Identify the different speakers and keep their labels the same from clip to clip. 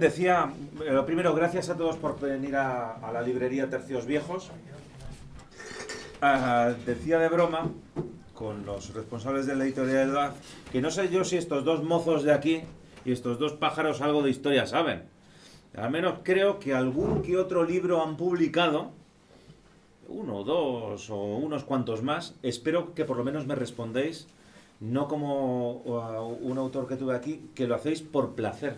Speaker 1: decía, eh, lo primero, gracias a todos por venir a, la librería Tercios Viejos. Ah, decía de broma con los responsables de la editorial de Daz que no sé yo si estos dos mozos de aquí y estos dos pájaros algo de historia saben. Al menos creo que algún que otro libro han publicado, uno, dos o unos cuantos más. Espero que por lo menos me respondéis, no como uh, un autor que tuve aquí, que lo hacéis por placer,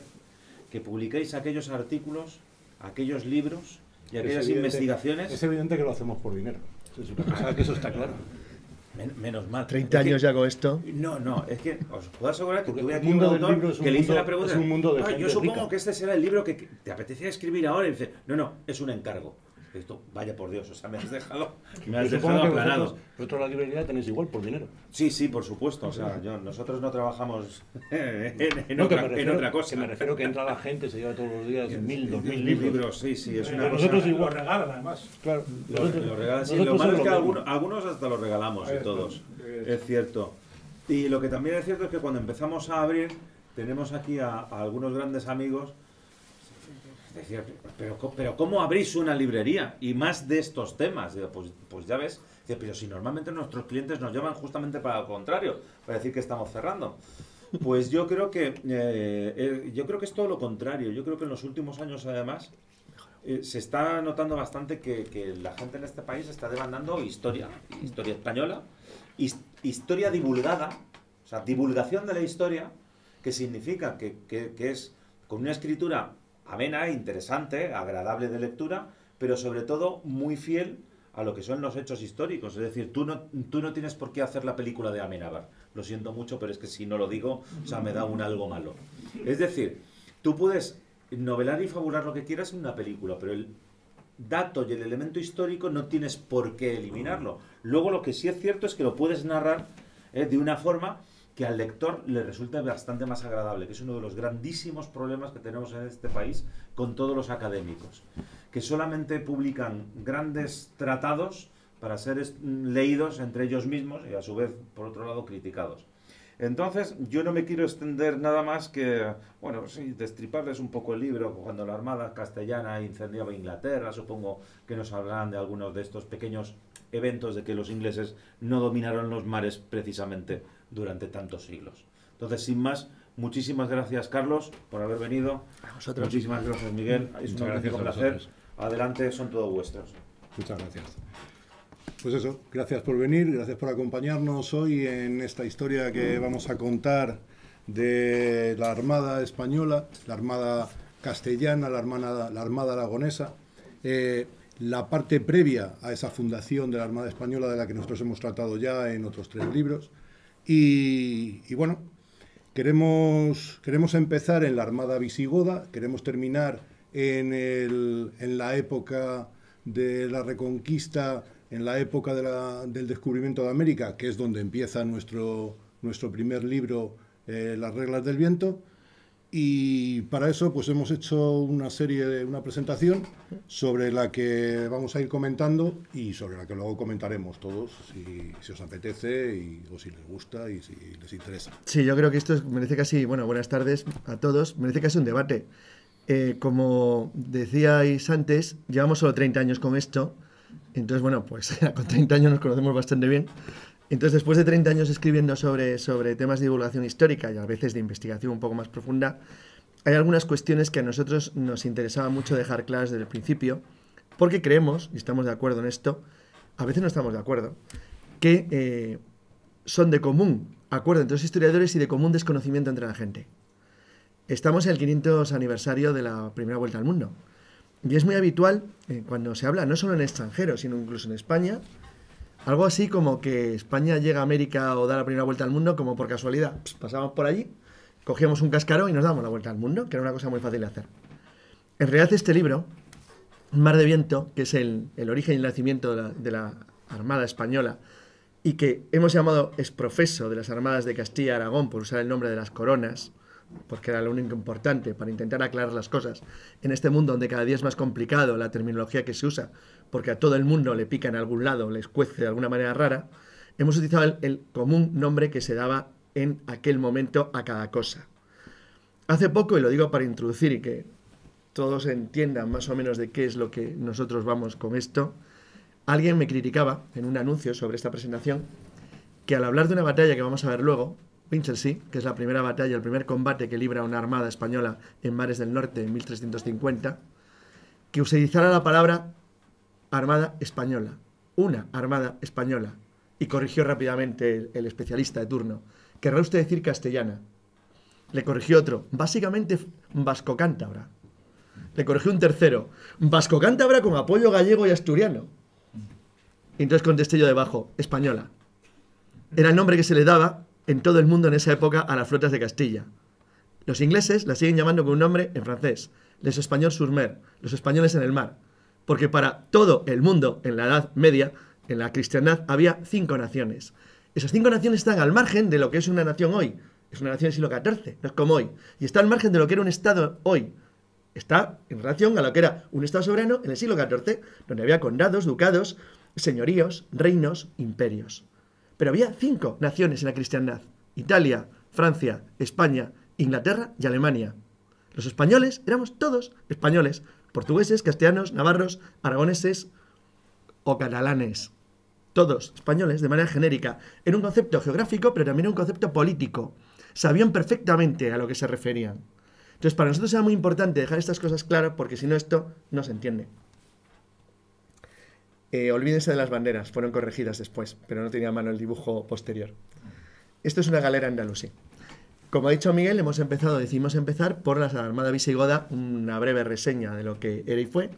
Speaker 1: que publiquéis aquellos artículos, aquellos libros y aquellas
Speaker 2: evidente-
Speaker 1: investigaciones.
Speaker 2: Es evidente que lo hacemos por dinero. Eso es una cosa que eso está claro.
Speaker 1: Men- menos mal.
Speaker 3: 30
Speaker 1: Es
Speaker 3: años ya con esto.
Speaker 1: No, no, es que os puedo asegurar que
Speaker 2: Porque
Speaker 1: tuve
Speaker 2: el
Speaker 1: aquí un
Speaker 2: mundo del
Speaker 1: autor
Speaker 2: libro es un
Speaker 1: que le hice
Speaker 2: mundo-
Speaker 1: la pregunta.
Speaker 2: es un mundo de
Speaker 1: "Ah,
Speaker 2: gente
Speaker 1: yo supongo
Speaker 2: rica".
Speaker 1: que este será el libro que que te apetecía escribir ahora. Y dice, no, no, es un encargo. Esto, vaya por Dios, o sea, me has dejado, me has dejado aplanado.
Speaker 2: vosotros, vosotros la librería tenéis igual por dinero.
Speaker 1: Sí, sí, por supuesto. O sea, yo- nosotros no trabajamos en, en
Speaker 2: No, que
Speaker 1: otra, en otra cosa.
Speaker 2: Que me refiero que entra la gente, se lleva todos los días mil, dos mil
Speaker 1: Mil
Speaker 2: libros.
Speaker 1: sí, sí, es una
Speaker 2: Pero
Speaker 1: cosa.
Speaker 2: nosotros
Speaker 4: Lo
Speaker 2: igual.
Speaker 4: regalan además.
Speaker 2: Claro.
Speaker 1: Lo,
Speaker 2: nosotros-
Speaker 1: lo regalan, sí.
Speaker 2: nosotros
Speaker 1: Lo malo es que algunos, algunos hasta los regalamos y
Speaker 4: Eso,
Speaker 1: todos.
Speaker 4: es-
Speaker 1: Es cierto. Y lo que también es cierto es que cuando empezamos a abrir, tenemos aquí a, a algunos grandes amigos. Decía, pero, pero ¿cómo abrís una librería? Y más de estos temas. Digo, pues, pues ya ves. Pero si normalmente nuestros clientes nos llaman justamente para lo contrario, para decir que estamos cerrando. Pues yo creo que eh, eh, yo creo que es todo lo contrario. Yo creo que en los últimos años además eh, se está notando bastante que, la gente en este país está demandando historia, historia española, his- historia divulgada, o sea, divulgación de la historia, que significa que- que es con una escritura amena, interesante, agradable de lectura, pero sobre todo muy fiel a lo que son los hechos históricos. Es decir, tú no, tú no tienes por qué hacer la película de Amenábar. Lo siento mucho, pero es que si no lo digo, o sea, me da un algo malo. Es decir, tú puedes novelar y fabular lo que quieras en una película, pero el dato y el elemento histórico no tienes por qué eliminarlo. Luego lo que sí es cierto es que lo puedes narrar eh, de una forma que al lector le resulte bastante más agradable, que es uno de los grandísimos problemas que tenemos en este país con todos los académicos, que solamente publican grandes tratados para ser es- leídos entre ellos mismos y a su vez, por otro lado, criticados. Entonces, yo no me quiero extender nada más que, bueno, sí, destriparles un poco el libro. Cuando la Armada Castellana incendiaba Inglaterra, supongo que nos hablarán de algunos de estos pequeños eventos de que los ingleses no dominaron los mares precisamente durante tantos siglos. Entonces, sin más, muchísimas gracias, Carlos, por haber venido.
Speaker 3: A vosotros.
Speaker 1: Muchísimas gracias, Miguel. Es un auténtico placer. Adelante, son todos vuestros.
Speaker 2: Muchas gracias. Pues eso, gracias por venir, gracias por acompañarnos hoy en esta historia que vamos a contar de la Armada Española, la Armada Castellana, la Armada, la Armada Aragonesa, eh, la parte previa a esa fundación de la Armada Española de la que nosotros hemos tratado ya en otros tres libros. Y, bueno, queremos, queremos empezar en la Armada Visigoda, queremos terminar en, el- en la época de la Reconquista, en la época del descubrimiento de América, que es donde empieza nuestro, nuestro primer libro, eh, Las reglas del viento. Y para eso pues hemos hecho una serie, de, una presentación sobre la que vamos a ir comentando y sobre la que luego comentaremos todos, si, si os apetece y, o si les gusta y si les interesa.
Speaker 3: Sí, yo creo que esto es- merece casi, bueno, buenas tardes a todos, merece casi un debate. Eh, como decíais antes, llevamos solo 30 años con esto, entonces, bueno, pues con 30 años nos conocemos bastante bien. Entonces, después de 30 años escribiendo sobre, sobre temas de divulgación histórica y a veces de investigación un poco más profunda, hay algunas cuestiones que a nosotros nos interesaba mucho dejar claras desde el principio, porque creemos, y estamos de acuerdo en esto, a veces no estamos de acuerdo, que eh, son de común acuerdo entre los historiadores y de común desconocimiento entre la gente. Estamos en el 500 aniversario de la primera vuelta al mundo. Y es muy habitual, eh, cuando se habla, no solo en extranjero, sino incluso en España, algo así como que España llega a América o da la primera vuelta al mundo como por casualidad. Pss, pasamos por allí, cogíamos un cascarón y nos damos la vuelta al mundo, que era una cosa muy fácil de hacer. En realidad este libro, Mar de Viento, que es el, el origen y el nacimiento de la, de la Armada Española, y que hemos llamado exprofeso de las Armadas de Castilla y Aragón por usar el nombre de las coronas, porque era lo único importante para intentar aclarar las cosas en este mundo donde cada día es más complicado la terminología que se usa, porque a todo el mundo le pica en algún lado, les cuece de alguna manera rara, hemos utilizado el, el común nombre que se daba en aquel momento a cada cosa. Hace poco, y lo digo para introducir y que todos entiendan más o menos de qué es lo que nosotros vamos con esto, alguien me criticaba en un anuncio sobre esta presentación que al hablar de una batalla que vamos a ver luego, Winchelsea, que es la primera batalla, el primer combate que libra una armada española en mares del norte en 1350, que utilizara la palabra armada española, una armada española, y corrigió rápidamente el, el especialista de turno. Querrá usted decir castellana. Le corrigió otro, básicamente vasco-cántabra. Le corrigió un tercero, vasco-cántabra con apoyo gallego y asturiano. Y entonces contesté yo debajo, española. Era el nombre que se le daba en todo el mundo en esa época a las flotas de Castilla. Los ingleses la siguen llamando con un nombre en francés, les españols sur mer, los españoles en el mar, porque para todo el mundo en la Edad Media, en la cristiandad, había cinco naciones. Esas cinco naciones están al margen de lo que es una nación hoy. Es una nación del siglo XIV, no es como hoy. Y está al margen de lo que era un Estado hoy. Está en relación a lo que era un Estado soberano en el siglo XIV, donde había condados, ducados, señoríos, reinos, imperios. Pero había cinco naciones en la cristiandad. Italia, Francia, España, Inglaterra y Alemania. Los españoles éramos todos españoles, portugueses, castellanos, navarros, aragoneses o catalanes. Todos españoles de manera genérica, en un concepto geográfico, pero también un concepto político. Sabían perfectamente a lo que se referían. Entonces, para nosotros era muy importante dejar estas cosas claras porque si no esto no se entiende. Eh, olvídense de las banderas, fueron corregidas después, pero no tenía a mano el dibujo posterior. Esto es una galera andalusí. Como ha dicho Miguel, hemos empezado, decidimos empezar por la Armada Visigoda, una breve reseña de lo que era y fue,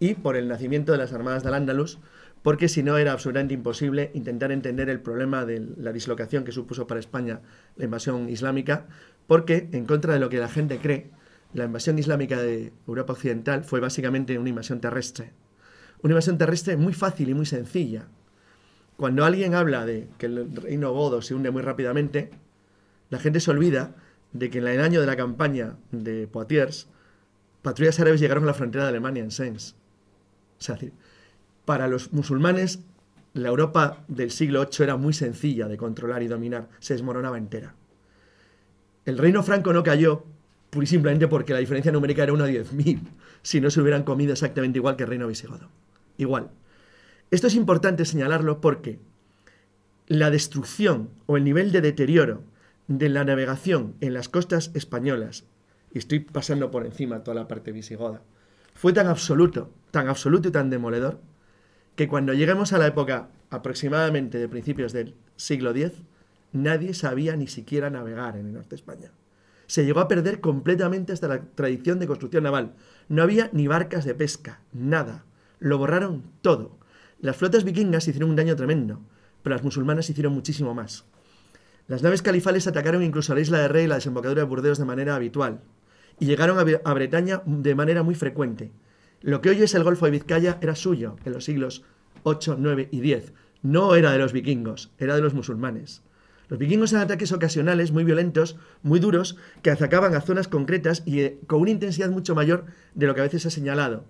Speaker 3: y por el nacimiento de las Armadas del Andalus, porque si no era absolutamente imposible intentar entender el problema de la dislocación que supuso para España la invasión islámica, porque en contra de lo que la gente cree, la invasión islámica de Europa Occidental fue básicamente una invasión terrestre, una invasión terrestre muy fácil y muy sencilla. Cuando alguien habla de que el reino godo se hunde muy rápidamente, la gente se olvida de que en el año de la campaña de Poitiers, patrullas árabes llegaron a la frontera de Alemania en Sens. O sea, para los musulmanes, la Europa del siglo VIII era muy sencilla de controlar y dominar, se desmoronaba entera. El reino franco no cayó simplemente porque la diferencia numérica era 1 a 10.000, si no se hubieran comido exactamente igual que el reino visigodo igual. Esto es importante señalarlo porque la destrucción o el nivel de deterioro de la navegación en las costas españolas, y estoy pasando por encima toda la parte visigoda, fue tan absoluto, tan absoluto y tan demoledor, que cuando lleguemos a la época aproximadamente de principios del siglo X, nadie sabía ni siquiera navegar en el norte de España. Se llegó a perder completamente hasta la tradición de construcción naval. No había ni barcas de pesca, nada. Lo borraron todo. Las flotas vikingas hicieron un daño tremendo, pero las musulmanas hicieron muchísimo más. Las naves califales atacaron incluso a la isla de Rey y la desembocadura de Burdeos de manera habitual, y llegaron a, Bretaña de manera muy frecuente. Lo que hoy es el Golfo de Vizcaya era suyo en los siglos 8, 9 y 10. No era de los vikingos, era de los musulmanes. Los vikingos eran ataques ocasionales, muy violentos, muy duros, que atacaban a zonas concretas y eh, con una intensidad mucho mayor de lo que a veces se ha señalado.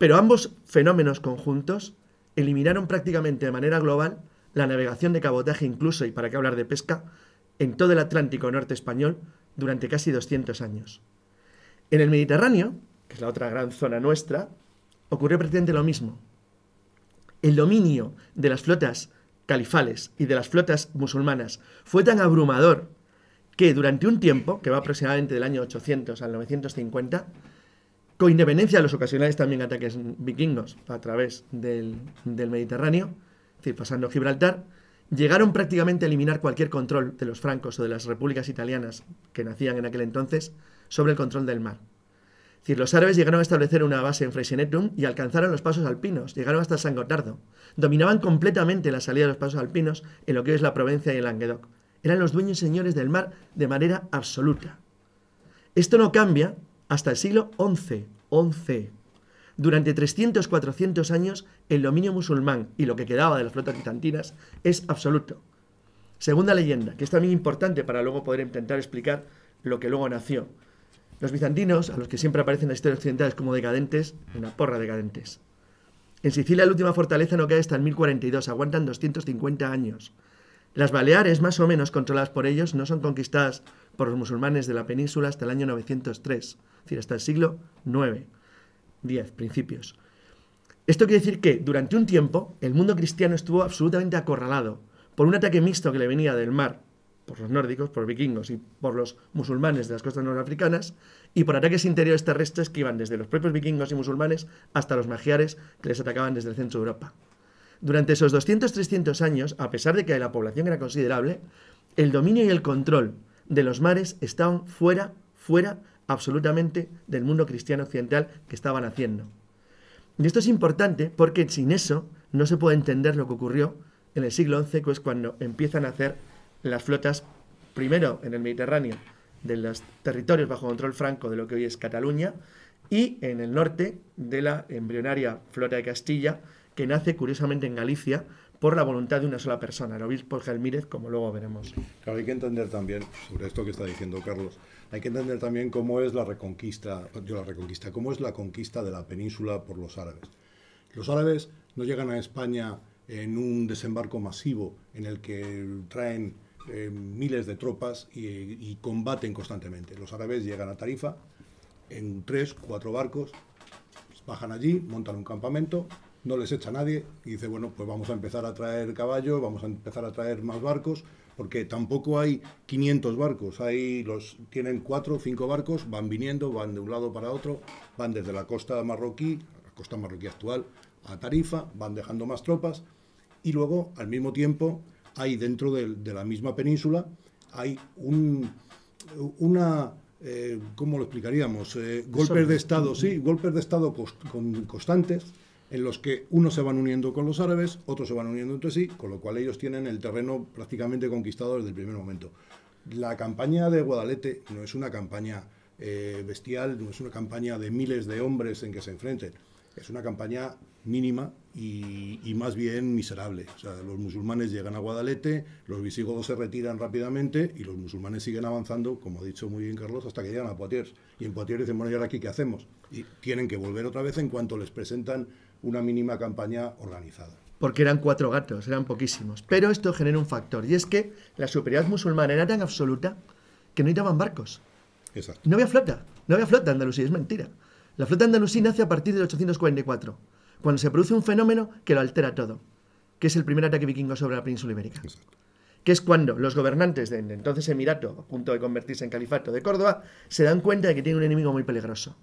Speaker 3: Pero ambos fenómenos conjuntos eliminaron prácticamente de manera global la navegación de cabotaje incluso, y para qué hablar de pesca, en todo el Atlántico norte español durante casi 200 años. En el Mediterráneo, que es la otra gran zona nuestra, ocurrió prácticamente lo mismo. El dominio de las flotas califales y de las flotas musulmanas fue tan abrumador que durante un tiempo, que va aproximadamente del año 800 al 950, con independencia de los ocasionales también ataques vikingos a través del, Mediterráneo, es decir, pasando Gibraltar, llegaron prácticamente a eliminar cualquier control de los francos o de las repúblicas italianas que nacían en aquel entonces sobre el control del mar. Es decir, los árabes llegaron a establecer una base en Freycinetum y alcanzaron los pasos alpinos, llegaron hasta San Gotardo. Dominaban completamente la salida de los pasos alpinos en lo que es la Provencia y el Languedoc. Eran los dueños y señores del mar de manera absoluta. Esto no cambia hasta el siglo XI. XI. Durante 300-400 años, el dominio musulmán y lo que quedaba de las flotas bizantinas es absoluto. Segunda leyenda, que es también importante para luego poder intentar explicar lo que luego nació. Los bizantinos, a los que siempre aparecen en la historia occidental como decadentes, una porra decadentes. En Sicilia la última fortaleza no cae hasta el 1042, aguantan 250 años. Las Baleares, más o menos controladas por ellos, no son conquistadas por los musulmanes de la península hasta el año 903, es decir, hasta el siglo IX, 10, principios. Esto quiere decir que durante un tiempo el mundo cristiano estuvo absolutamente acorralado por un ataque mixto que le venía del mar, por los nórdicos, por vikingos y por los musulmanes de las costas norafricanas, y por ataques interiores terrestres que iban desde los propios vikingos y musulmanes hasta los magiares que les atacaban desde el centro de Europa. Durante esos 200-300 años, a pesar de que la población era considerable, el dominio y el control de los mares estaban fuera, fuera absolutamente del mundo cristiano occidental que estaban haciendo. Y esto es importante porque sin eso no se puede entender lo que ocurrió en el siglo XI, que es cuando empiezan a hacer las flotas, primero en el Mediterráneo, de los territorios bajo control franco de lo que hoy es Cataluña, y en el norte de la embrionaria flota de Castilla, que nace curiosamente en Galicia por la voluntad de una sola persona, el obispo Gelmírez, como luego veremos.
Speaker 2: Hay que entender también, sobre esto que está diciendo Carlos, hay que entender también cómo es la reconquista, yo la reconquista, cómo es la conquista de la península por los árabes. Los árabes no llegan a España en un desembarco masivo en el que traen eh, miles de tropas y, y, combaten constantemente. Los árabes llegan a Tarifa en tres, cuatro barcos, bajan allí, montan un campamento, no les echa nadie y dice, bueno, pues vamos a empezar a traer caballos, vamos a empezar a traer más barcos, porque tampoco hay 500 barcos, hay los tienen cuatro o cinco barcos, van viniendo, van de un lado para otro, van desde la costa marroquí, la costa marroquí actual, a Tarifa, van dejando más tropas y luego al mismo tiempo hay dentro de, de la misma península hay un, una eh, ¿cómo lo explicaríamos? Eh, golpes de Estado, sí, golpes de Estado con, constantes en los que unos se van uniendo con los árabes, otros se van uniendo entre sí, con lo cual ellos tienen el terreno prácticamente conquistado desde el primer momento. La campaña de Guadalete no es una campaña eh, bestial, no es una campaña de miles de hombres en que se enfrenten, es una campaña mínima y, más bien miserable. O sea, los musulmanes llegan a Guadalete, los visigodos se retiran rápidamente y los musulmanes siguen avanzando, como ha dicho muy bien Carlos, hasta que llegan a Poitiers. Y en Poitiers dicen, bueno, ¿y ahora aquí qué hacemos? Y tienen que volver otra vez en cuanto les presentan una mínima campaña organizada.
Speaker 3: Porque eran cuatro gatos, eran poquísimos. Pero esto genera un factor, y es que la superioridad musulmana era tan absoluta que no necesitaban barcos.
Speaker 2: Exacto.
Speaker 3: No había flota, no había flota en Andalucía, es mentira. La flota andalusí nace a partir de 844 cuando se produce un fenómeno que lo altera todo, que es el primer ataque vikingo sobre la península ibérica. Que es cuando los gobernantes de entonces Emirato, a punto de convertirse en califato de Córdoba, se dan cuenta de que tienen un enemigo muy peligroso.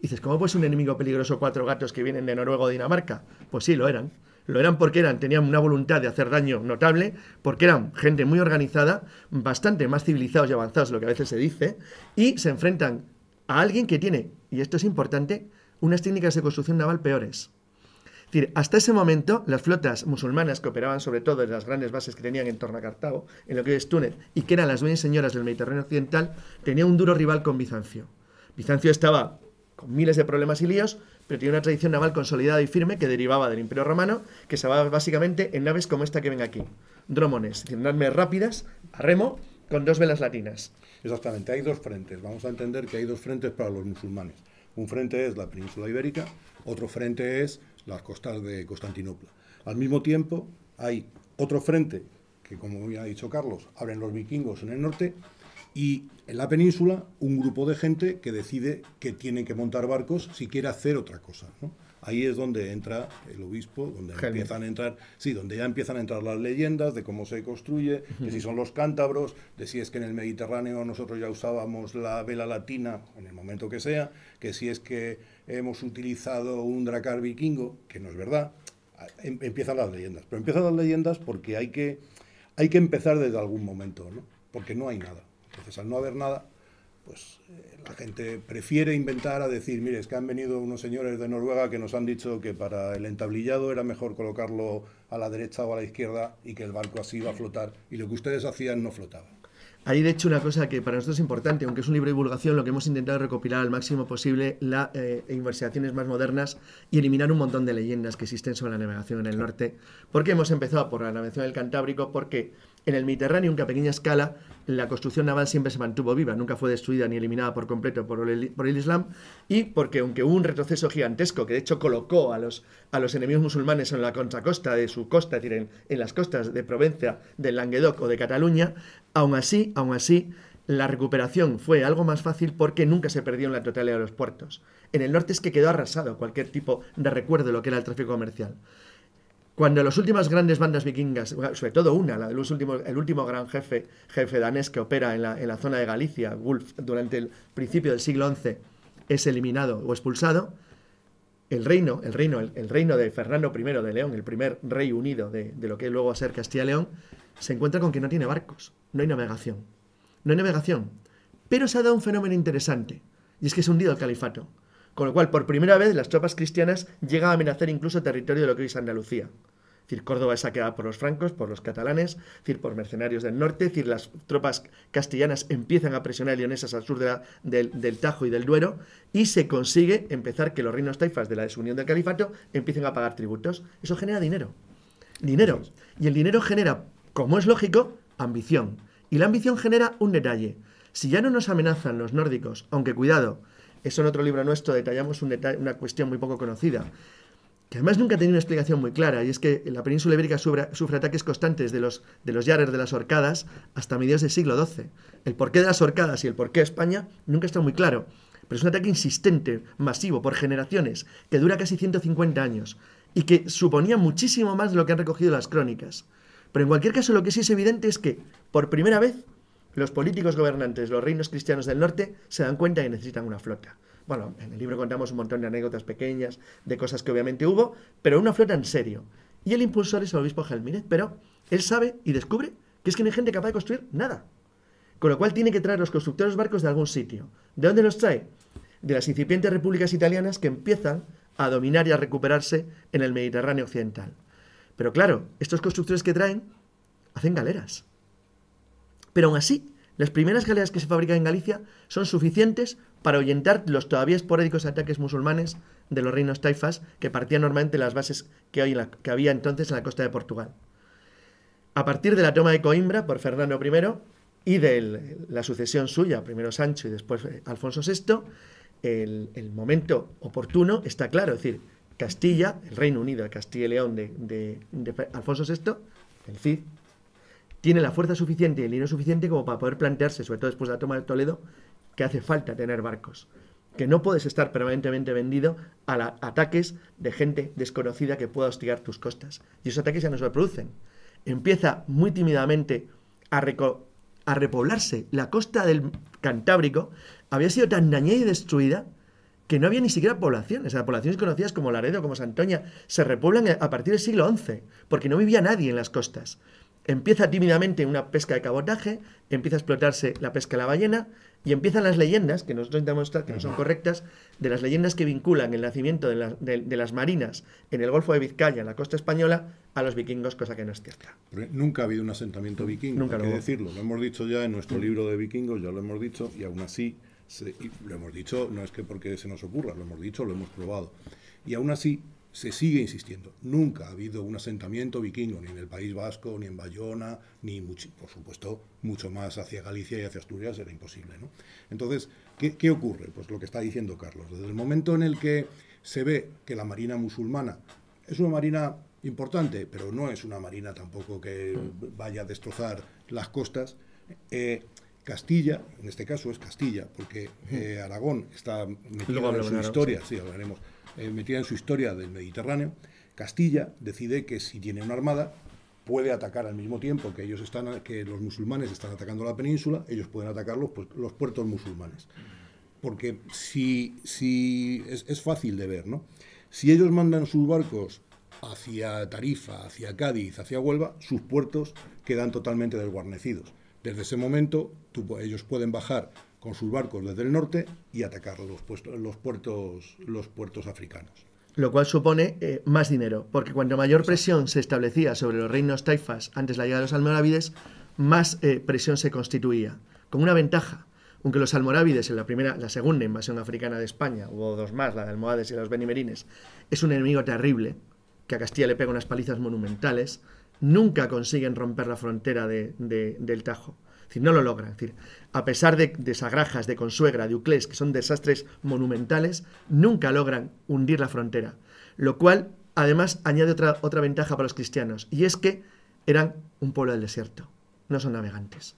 Speaker 3: Dices, ¿cómo puede ser un enemigo peligroso cuatro gatos que vienen de Noruega o Dinamarca? Pues sí, lo eran. Lo eran porque eran, tenían una voluntad de hacer daño notable, porque eran gente muy organizada, bastante más civilizados y avanzados, lo que a veces se dice, y se enfrentan a alguien que tiene, y esto es importante, unas técnicas de construcción naval peores decir, hasta ese momento, las flotas musulmanas que operaban sobre todo en las grandes bases que tenían en torno a Cartago, en lo que es Túnez, y que eran las dueñas señoras del Mediterráneo occidental, tenían un duro rival con Bizancio. Bizancio estaba con miles de problemas y líos, pero tenía una tradición naval consolidada y firme que derivaba del Imperio Romano, que se basaba básicamente en naves como esta que ven aquí. Dromones, naves rápidas, a remo, con dos velas latinas.
Speaker 2: Exactamente, hay dos frentes. Vamos a entender que hay dos frentes para los musulmanes. Un frente es la península ibérica, otro frente es las costas de Constantinopla. Al mismo tiempo, hay otro frente que, como ya ha dicho Carlos, abren los vikingos en el norte y en la península un grupo de gente que decide que tienen que montar barcos si quiere hacer otra cosa. Ahí es donde entra el obispo, donde empiezan a entrar, sí, donde ya empiezan a entrar las leyendas de cómo se construye, de si son los cántabros, de si es que en el Mediterráneo nosotros ya usábamos la vela latina en el momento que sea, que si es que hemos utilizado un dracar vikingo, que no es verdad, em, empiezan las leyendas. Pero empiezan las leyendas porque hay que, hay que empezar desde algún momento, ¿no? porque no hay nada. Entonces, al no haber nada, pues eh, la gente prefiere inventar a decir, mire, es que han venido unos señores de Noruega que nos han dicho que para el entablillado era mejor colocarlo a la derecha o a la izquierda y que el barco así iba a flotar, y lo que ustedes hacían no flotaba.
Speaker 3: Hay de hecho una cosa que para nosotros es importante, aunque es un libro de divulgación, lo que hemos intentado es recopilar al máximo posible las eh, investigaciones más modernas y eliminar un montón de leyendas que existen sobre la navegación en el norte. ¿Por qué hemos empezado por la navegación del Cantábrico? Porque en el Mediterráneo, aunque a pequeña escala, la construcción naval siempre se mantuvo viva, nunca fue destruida ni eliminada por completo por el, Islam, y porque aunque hubo un retroceso gigantesco que de hecho colocó a los, a los enemigos musulmanes en la contracosta de su costa, decir, en, las costas de Provencia, del Languedoc o de Cataluña, aún así, aún así, la recuperación fue algo más fácil porque nunca se perdió en la totalidad de los puertos. En el norte es que quedó arrasado cualquier tipo de recuerdo de lo que era el tráfico comercial. Cuando las últimas grandes bandas vikingas, sobre todo una, la el último gran jefe, jefe danés que opera en la, zona de Galicia, Wolf, durante el principio del siglo XI, es eliminado o expulsado, el reino, el reino, el reino de Fernando I de León, el primer rey unido de, de lo que luego va a ser Castilla y León, se encuentra con que no tiene barcos, no hay navegación. No hay navegación. Pero se ha dado un fenómeno interesante, y es que se ha hundido el califato. Con lo cual, por primera vez, las tropas cristianas llegan a amenazar incluso territorio de lo que hoy es Andalucía. Es decir, Córdoba es saqueada por los francos, por los catalanes, es decir, por mercenarios del norte, es decir, las tropas castellanas empiezan a presionar leonesas al sur del, del, Tajo y del Duero, y se consigue empezar que los reinos taifas de la desunión del califato empiecen a pagar tributos. Eso genera dinero. Dinero. Y el dinero genera, como es lógico, ambición. Y la ambición genera un detalle. Si ya no nos amenazan los nórdicos, aunque cuidado, eso en otro libro nuestro detallamos un una cuestión muy poco conocida, que además nunca tenido una explicación muy clara, y es que la península ibérica sufre, ataques constantes de los, de yares de las horcadas hasta mediados del siglo XII. El porqué de las horcadas y el porqué de España nunca está muy claro, pero es un ataque insistente, masivo, por generaciones, que dura casi 150 años, y que suponía muchísimo más de lo que han recogido las crónicas. Pero en cualquier caso, lo que sí es evidente es que, por primera vez, los políticos gobernantes, los reinos cristianos del norte, se dan cuenta que necesitan una flota. Bueno, en el libro contamos un montón de anécdotas pequeñas, de cosas que obviamente hubo, pero una flota en serio. Y el impulsor es el obispo Gelmírez, pero él sabe y descubre que es que no hay gente capaz de construir nada. Con lo cual tiene que traer los constructores barcos de algún sitio. ¿De dónde los trae? De las incipientes repúblicas italianas que empiezan a dominar y a recuperarse en el Mediterráneo occidental. Pero claro, estos constructores que traen hacen galeras. Pero aún así, las primeras galeras que se fabrican en Galicia son suficientes para ahuyentar los todavía esporádicos ataques musulmanes de los reinos taifas que partían normalmente las bases que, había entonces en la costa de Portugal. A partir de la toma de Coimbra por Fernando I y de la sucesión suya, primero Sancho y después Alfonso VI, el, momento oportuno está claro, es decir, Castilla, el Reino Unido, Castilla y León de, de, de Alfonso VI, el Cid, tiene la fuerza suficiente y el dinero suficiente como para poder plantearse, sobre todo después de la toma de Toledo, que hace falta tener barcos. Que no puedes estar permanentemente vendido a ataques de gente desconocida que pueda hostigar tus costas. Y esos ataques ya no se producen. Empieza muy tímidamente a, a repoblarse la costa del Cantábrico. Había sido tan dañada y destruida que no había ni siquiera poblaciones. O sea, poblaciones conocidas como Laredo, como Santoña, se repoblan a partir del siglo XI, porque no vivía nadie en las costas. Empieza tímidamente una pesca de cabotaje, empieza a explotarse la pesca de la ballena y empiezan las leyendas, que nosotros intentamos mostrar que no son correctas, de las leyendas que vinculan el nacimiento de, la, de, de, las marinas en el Golfo de Vizcaya, en la costa española, a los vikingos, cosa que no es cierta.
Speaker 2: Pero nunca ha habido un asentamiento vikingo,
Speaker 3: Nunca
Speaker 2: hay
Speaker 3: lo
Speaker 2: que
Speaker 3: hubo.
Speaker 2: decirlo. Lo hemos dicho ya en nuestro libro de vikingos, ya lo hemos dicho, y aún así, se- y lo hemos dicho, no es que porque se nos ocurra, lo hemos dicho, lo hemos probado. Y aún así, se sigue insistiendo. Nunca ha habido un asentamiento vikingo, ni en el País Vasco, ni en Bayona, ni, por supuesto, mucho más hacia Galicia y hacia Asturias era imposible. ¿no? Entonces, ¿qué, qué ocurre? Pues lo que está diciendo Carlos. Desde el momento en el que se ve que la marina musulmana es una marina importante, pero no es una marina tampoco que vaya a destrozar las costas, eh, Castilla, en este caso es Castilla, porque eh, Aragón está metida
Speaker 3: Luego
Speaker 2: en su historia, sí, hablaremos, eh, metida en su historia del Mediterráneo. Castilla decide que si tiene una armada puede atacar al mismo tiempo que ellos están, que los musulmanes están atacando la península, ellos pueden atacar los, los puertos musulmanes. Porque si, si es, es fácil de ver, ¿no? Si ellos mandan sus barcos hacia Tarifa, hacia Cádiz, hacia Huelva, sus puertos quedan totalmente desguarnecidos. Desde ese momento, ellos pueden bajar con sus barcos desde el norte y atacar los, puestos, los, puertos, los puertos africanos.
Speaker 3: Lo cual supone eh, más dinero, porque cuanto mayor presión se establecía sobre los reinos taifas antes de la llegada de los almorávides, más eh, presión se constituía. Con una ventaja, aunque los almorávides en la primera, la segunda invasión africana de España, hubo dos más, la de almohades y los benimerines, es un enemigo terrible, que a Castilla le pega unas palizas monumentales, nunca consiguen romper la frontera de- de- del Tajo. Decir, no lo logran. Es decir, a pesar de, de Sagrajas, de Consuegra, de Uclés, que son desastres monumentales, nunca logran hundir la frontera. Lo cual, además, añade otra, otra ventaja para los cristianos, y es que eran un pueblo del desierto, no son navegantes.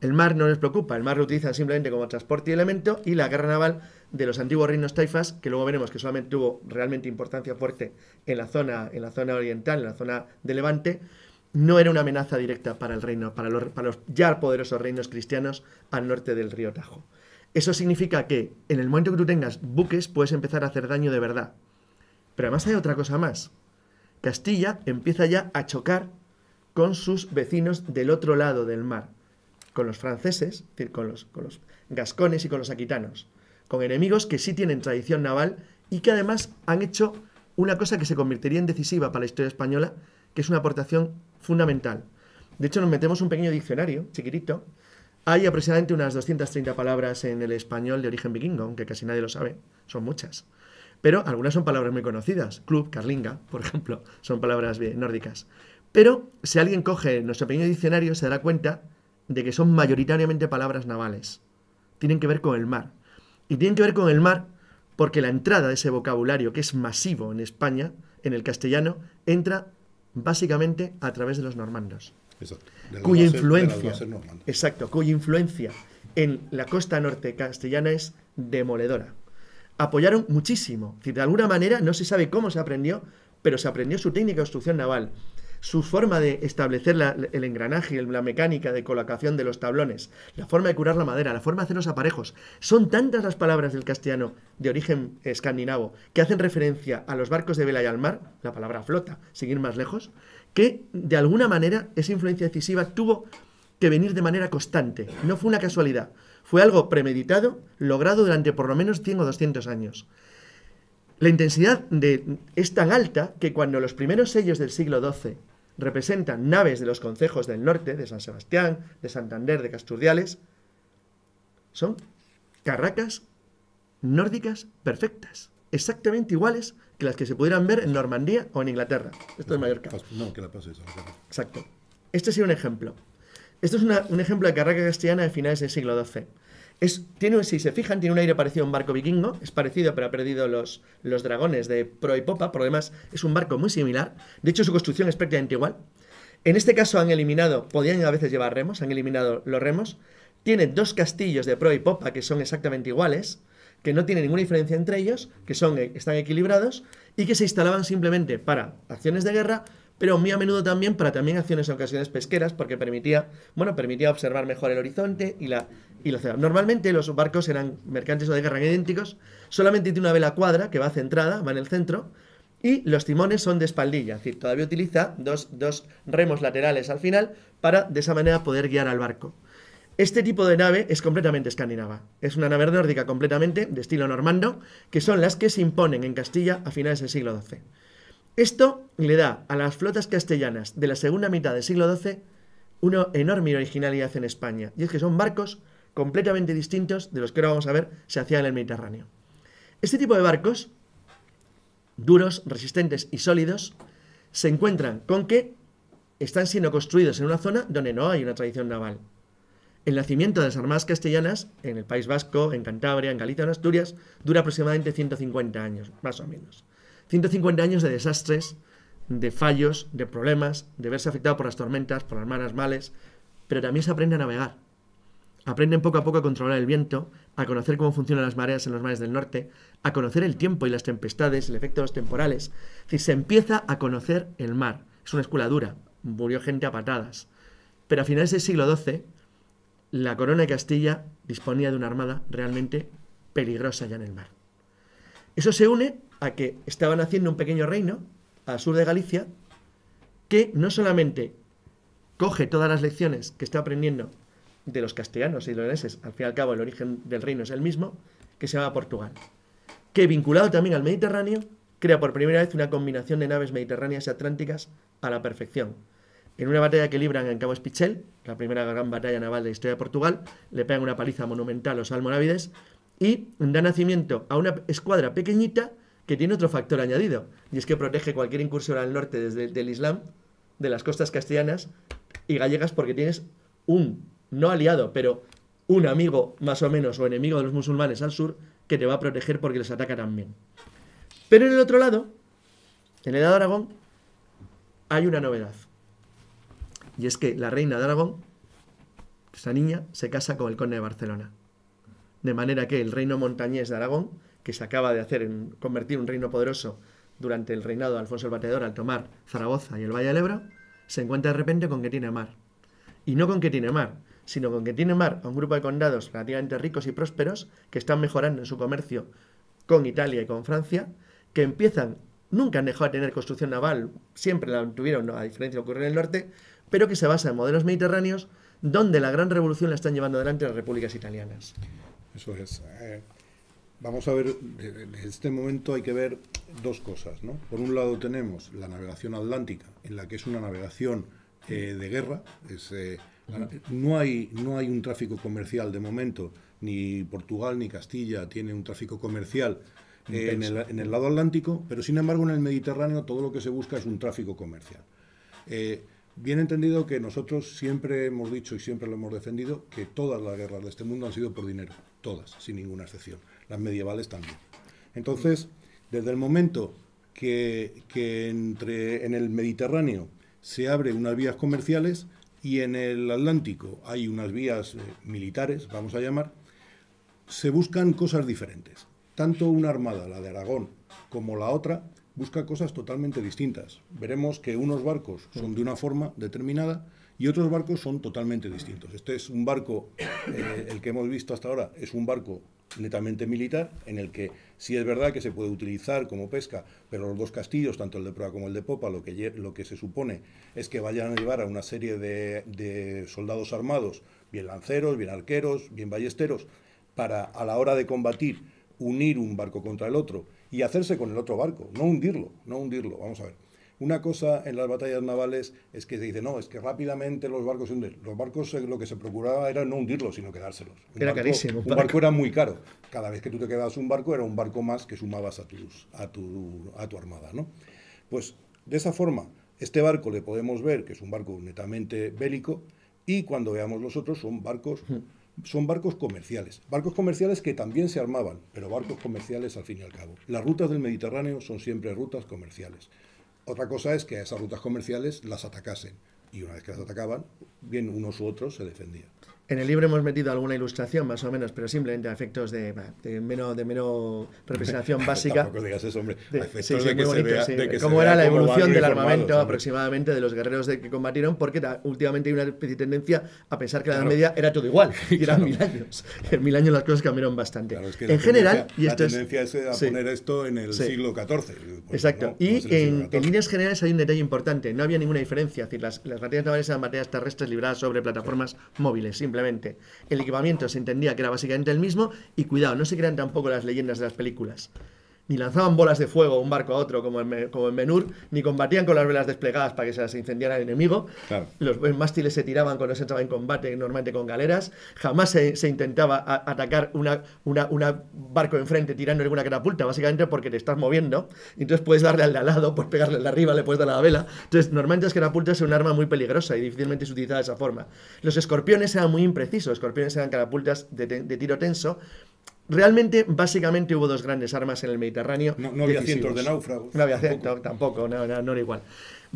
Speaker 3: El mar no les preocupa, el mar lo utilizan simplemente como transporte y elemento y la guerra naval de los antiguos reinos taifas, que luego veremos que solamente tuvo realmente importancia fuerte en la zona, en la zona oriental, en la zona de Levante, no era una amenaza directa para el reino, para los, para los ya poderosos reinos cristianos al norte del río Tajo. Eso significa que en el momento que tú tengas buques puedes empezar a hacer daño de verdad. Pero además hay otra cosa más. Castilla empieza ya a chocar con sus vecinos del otro lado del mar, con los franceses, es decir, con los, con los gascones y con los aquitanos, con enemigos que sí tienen tradición naval y que además han hecho una cosa que se convertiría en decisiva para la historia española, que es una aportación fundamental. De hecho, nos metemos un pequeño diccionario, chiquitito. Hay aproximadamente unas 230 palabras en el español de origen vikingo, aunque casi nadie lo sabe, son muchas. Pero algunas son palabras muy conocidas. Club, carlinga, por ejemplo, son palabras nórdicas. Pero si alguien coge nuestro pequeño diccionario, se dará cuenta de que son mayoritariamente palabras navales. Tienen que ver con el mar. Y tienen que ver con el mar porque la entrada de ese vocabulario, que es masivo en España, en el castellano, entra básicamente a través de los normandos
Speaker 2: Exacto.
Speaker 3: Cuya influencia, exacto, cuya influencia en la costa norte castellana es demoledora. Apoyaron muchísimo. De alguna manera, no se sabe cómo se aprendió, pero se aprendió su técnica de construcción naval, su forma de establecer el engranaje, la mecánica de colocación de los tablones, la forma de curar la madera, la forma de hacer los aparejos. Son tantas las palabras del castellano de origen escandinavo que hacen referencia a los barcos de vela y al mar, la palabra flota, sin ir más lejos, que de alguna manera esa influencia decisiva tuvo que venir de manera constante. No fue una casualidad. Fue algo premeditado, logrado durante por lo menos 100 o 200 años. La intensidad de, es tan alta que cuando los primeros sellos del siglo XII representan naves de los concejos del norte, de San Sebastián, de Santander, de Casturdiales, son carracas nórdicas perfectas, exactamente iguales que las que se pudieran ver en Normandía o en Inglaterra. Esto es Mallorca.
Speaker 2: No, que la la cara.
Speaker 3: Exacto. Este sería un ejemplo. Esto es una- un ejemplo de carraca castellana de finales del siglo XII. Es, tiene, si se fijan, tiene un aire parecido a un barco vikingo. Es parecido, pero ha perdido los, los dragones de pro y popa. Por lo demás, es un barco muy similar. De hecho, su construcción es prácticamente igual. En este caso han eliminado, podían a veces llevar remos, han eliminado los remos. Tiene dos castillos de pro y popa que son exactamente iguales, que no tienen ninguna diferencia entre ellos, que son, eh, están equilibrados y que se instalaban simplemente para acciones de guerra, pero muy a menudo también para también acciones en ocasiones pesqueras, porque permitía, bueno, permitía observar mejor el horizonte y la, y ciudad. Normalmente los barcos eran mercantes o de guerra idénticos, solamente tiene una vela cuadra que va centrada, va en el centro, y los timones son de espaldilla, es decir, todavía utiliza dos, dos remos laterales al final para de esa manera poder guiar al barco. Este tipo de nave es completamente escandinava. Es una nave nórdica completamente de estilo normando, que son las que se imponen en Castilla a finales del siglo XII. Esto le da a las flotas castellanas de la segunda mitad del siglo XII una enorme originalidad en España. Y es que son barcos completamente distintos de los que ahora vamos a ver se hacían en el Mediterráneo. Este tipo de barcos, duros, resistentes y sólidos, se encuentran con que están siendo construidos en una zona donde no hay una tradición naval. El nacimiento de las armadas castellanas en el País Vasco, en Cantabria, en Galicia, en Asturias, dura aproximadamente 150 años, más o menos. 150 años de desastres, de fallos, de problemas, de verse afectado por las tormentas, por las malas males, pero también se aprende a navegar. Aprenden poco a poco a controlar el viento, a conocer cómo funcionan las mareas en los mares del norte, a conocer el tiempo y las tempestades, el efecto de los temporales. Es decir, se empieza a conocer el mar. Es una escuela dura, murió gente a patadas. Pero a finales del siglo XII, la corona de Castilla disponía de una armada realmente peligrosa ya en el mar. Eso se une a que estaban haciendo un pequeño reino al sur de Galicia que no solamente coge todas las lecciones que está aprendiendo de los castellanos y leoneses, al fin y al cabo el origen del reino es el mismo, que se llama Portugal, que vinculado también al Mediterráneo, crea por primera vez una combinación de naves mediterráneas y atlánticas a la perfección. En una batalla que libran en Cabo Espichel, la primera gran batalla naval de la historia de Portugal, le pegan una paliza monumental a los almorávides y da nacimiento a una escuadra pequeñita que tiene otro factor añadido, y es que protege cualquier incursión al norte desde el Islam de las costas castellanas y gallegas porque tienes un, no aliado, pero un amigo más o menos o enemigo de los musulmanes al sur que te va a proteger porque les ataca también. Pero en el otro lado, en el lado de Aragón, hay una novedad. Y es que la reina de Aragón, esa niña, se casa con el conde de Barcelona. De manera que el reino montañés de Aragón, que se acaba de hacer en convertir un reino poderoso durante el reinado de Alfonso el Bateador al tomar Zaragoza y el Valle del Ebro, se encuentra de repente con que tiene mar. Y no con que tiene mar, sino con que tiene mar a un grupo de condados relativamente ricos y prósperos que están mejorando en su comercio con Italia y con Francia, que empiezan, nunca han dejado de tener construcción naval, siempre la tuvieron, a diferencia de lo que ocurre en el norte, pero que se basa en modelos mediterráneos donde la gran revolución la están llevando adelante las repúblicas italianas.
Speaker 2: Eso es. Eh, vamos a ver, en este momento hay que ver dos cosas. ¿no? Por un lado tenemos la navegación atlántica, en la que es una navegación eh, de guerra. Eh, no, hay, no hay un tráfico comercial de momento, ni Portugal ni Castilla tiene un tráfico comercial en, el, en, el, lado atlántico, pero sin embargo en el Mediterráneo todo lo que se busca es un tráfico comercial. Bien entendido que nosotros siempre hemos dicho y siempre lo hemos defendido que todas las guerras de este mundo han sido por dinero, todas, sin ninguna excepción, las medievales también. Entonces, desde el momento que, entre, en el Mediterráneo se abren unas vías comerciales y en el Atlántico hay unas vías eh, militares, vamos a llamar, se buscan cosas diferentes. Tanto una armada, la de Aragón, como la otra, busca cosas totalmente distintas. Veremos que unos barcos son de una forma determinada y otros barcos son totalmente distintos. Este es un barco, eh, el que hemos visto hasta ahora, es un barco netamente militar, en el que sí es verdad que se puede utilizar como pesca, pero los dos castillos, tanto el de proa como el de popa, lo que, lo que se supone es que vayan a llevar a una serie de, de soldados armados, bien lanceros, bien arqueros, bien ballesteros, para a la hora de combatir unir un barco contra el otro y hacerse con el otro barco, no hundirlo, no hundirlo. Vamos a ver. Una cosa en las batallas navales es que se dice, no, es que rápidamente los barcos se hunden. Los barcos lo que se procuraba era no hundirlos, sino quedárselos.
Speaker 3: era carísimo.
Speaker 2: Un barco. era muy caro. Cada vez que tú te quedabas un barco era un barco más que sumabas a, tus, a, tu, a tu armada. ¿no? Pues de esa forma, este barco le podemos ver que es un barco netamente bélico y cuando veamos los otros son barcos son barcos comerciales. Barcos comerciales que también se armaban, pero barcos comerciales al fin y al cabo. Las rutas del Mediterráneo son siempre rutas comerciales. Otra cosa es que a esas rutas comerciales las atacasen. Y una vez que las atacaban, bien unos u otros se defendían.
Speaker 3: En el libro hemos metido alguna ilustración, más o menos, pero simplemente a efectos de, menos, de menos representación básica.
Speaker 2: Tampoco digas eso, hombre.
Speaker 3: De, sí, sí, muy bonito, sí. Cómo era la evolución del armamento aproximadamente de los guerreros de que combatieron, porque últimamente hay una especie de tendencia a pensar que la Edad Media era todo igual, y eran mil años. En mil años las cosas cambiaron bastante. en general,
Speaker 2: y esto la tendencia es, a poner esto en el siglo XIV.
Speaker 3: Pues Exacto. y en, líneas generales hay un detalle importante. No había ninguna diferencia. Es decir, las, las batallas navales eran batallas terrestres libradas sobre plataformas móviles, simplemente. El equipamiento se entendía que era básicamente el mismo y cuidado, no se crean tampoco las leyendas de las películas ni lanzaban bolas de fuego un barco a otro como en, como en Menur, ni combatían con las velas desplegadas para que se las incendiara el enemigo. Los mástiles se tiraban cuando se entraba en combate, normalmente con galeras. Jamás se, intentaba atacar una, una, barco enfrente tirándole una catapulta, básicamente porque te estás moviendo. Entonces puedes darle al de al lado, puedes pegarle al de arriba, le puedes dar a la vela. Entonces, normalmente las catapultas son un arma muy peligrosa y difícilmente se utiliza de esa forma. Los escorpiones eran muy imprecisos, escorpiones eran catapultas de, de tiro tenso Realmente, básicamente hubo dos grandes armas en el Mediterráneo.
Speaker 2: No, había cientos de náufragos.
Speaker 3: No había cientos, tampoco, no, no, no, era igual.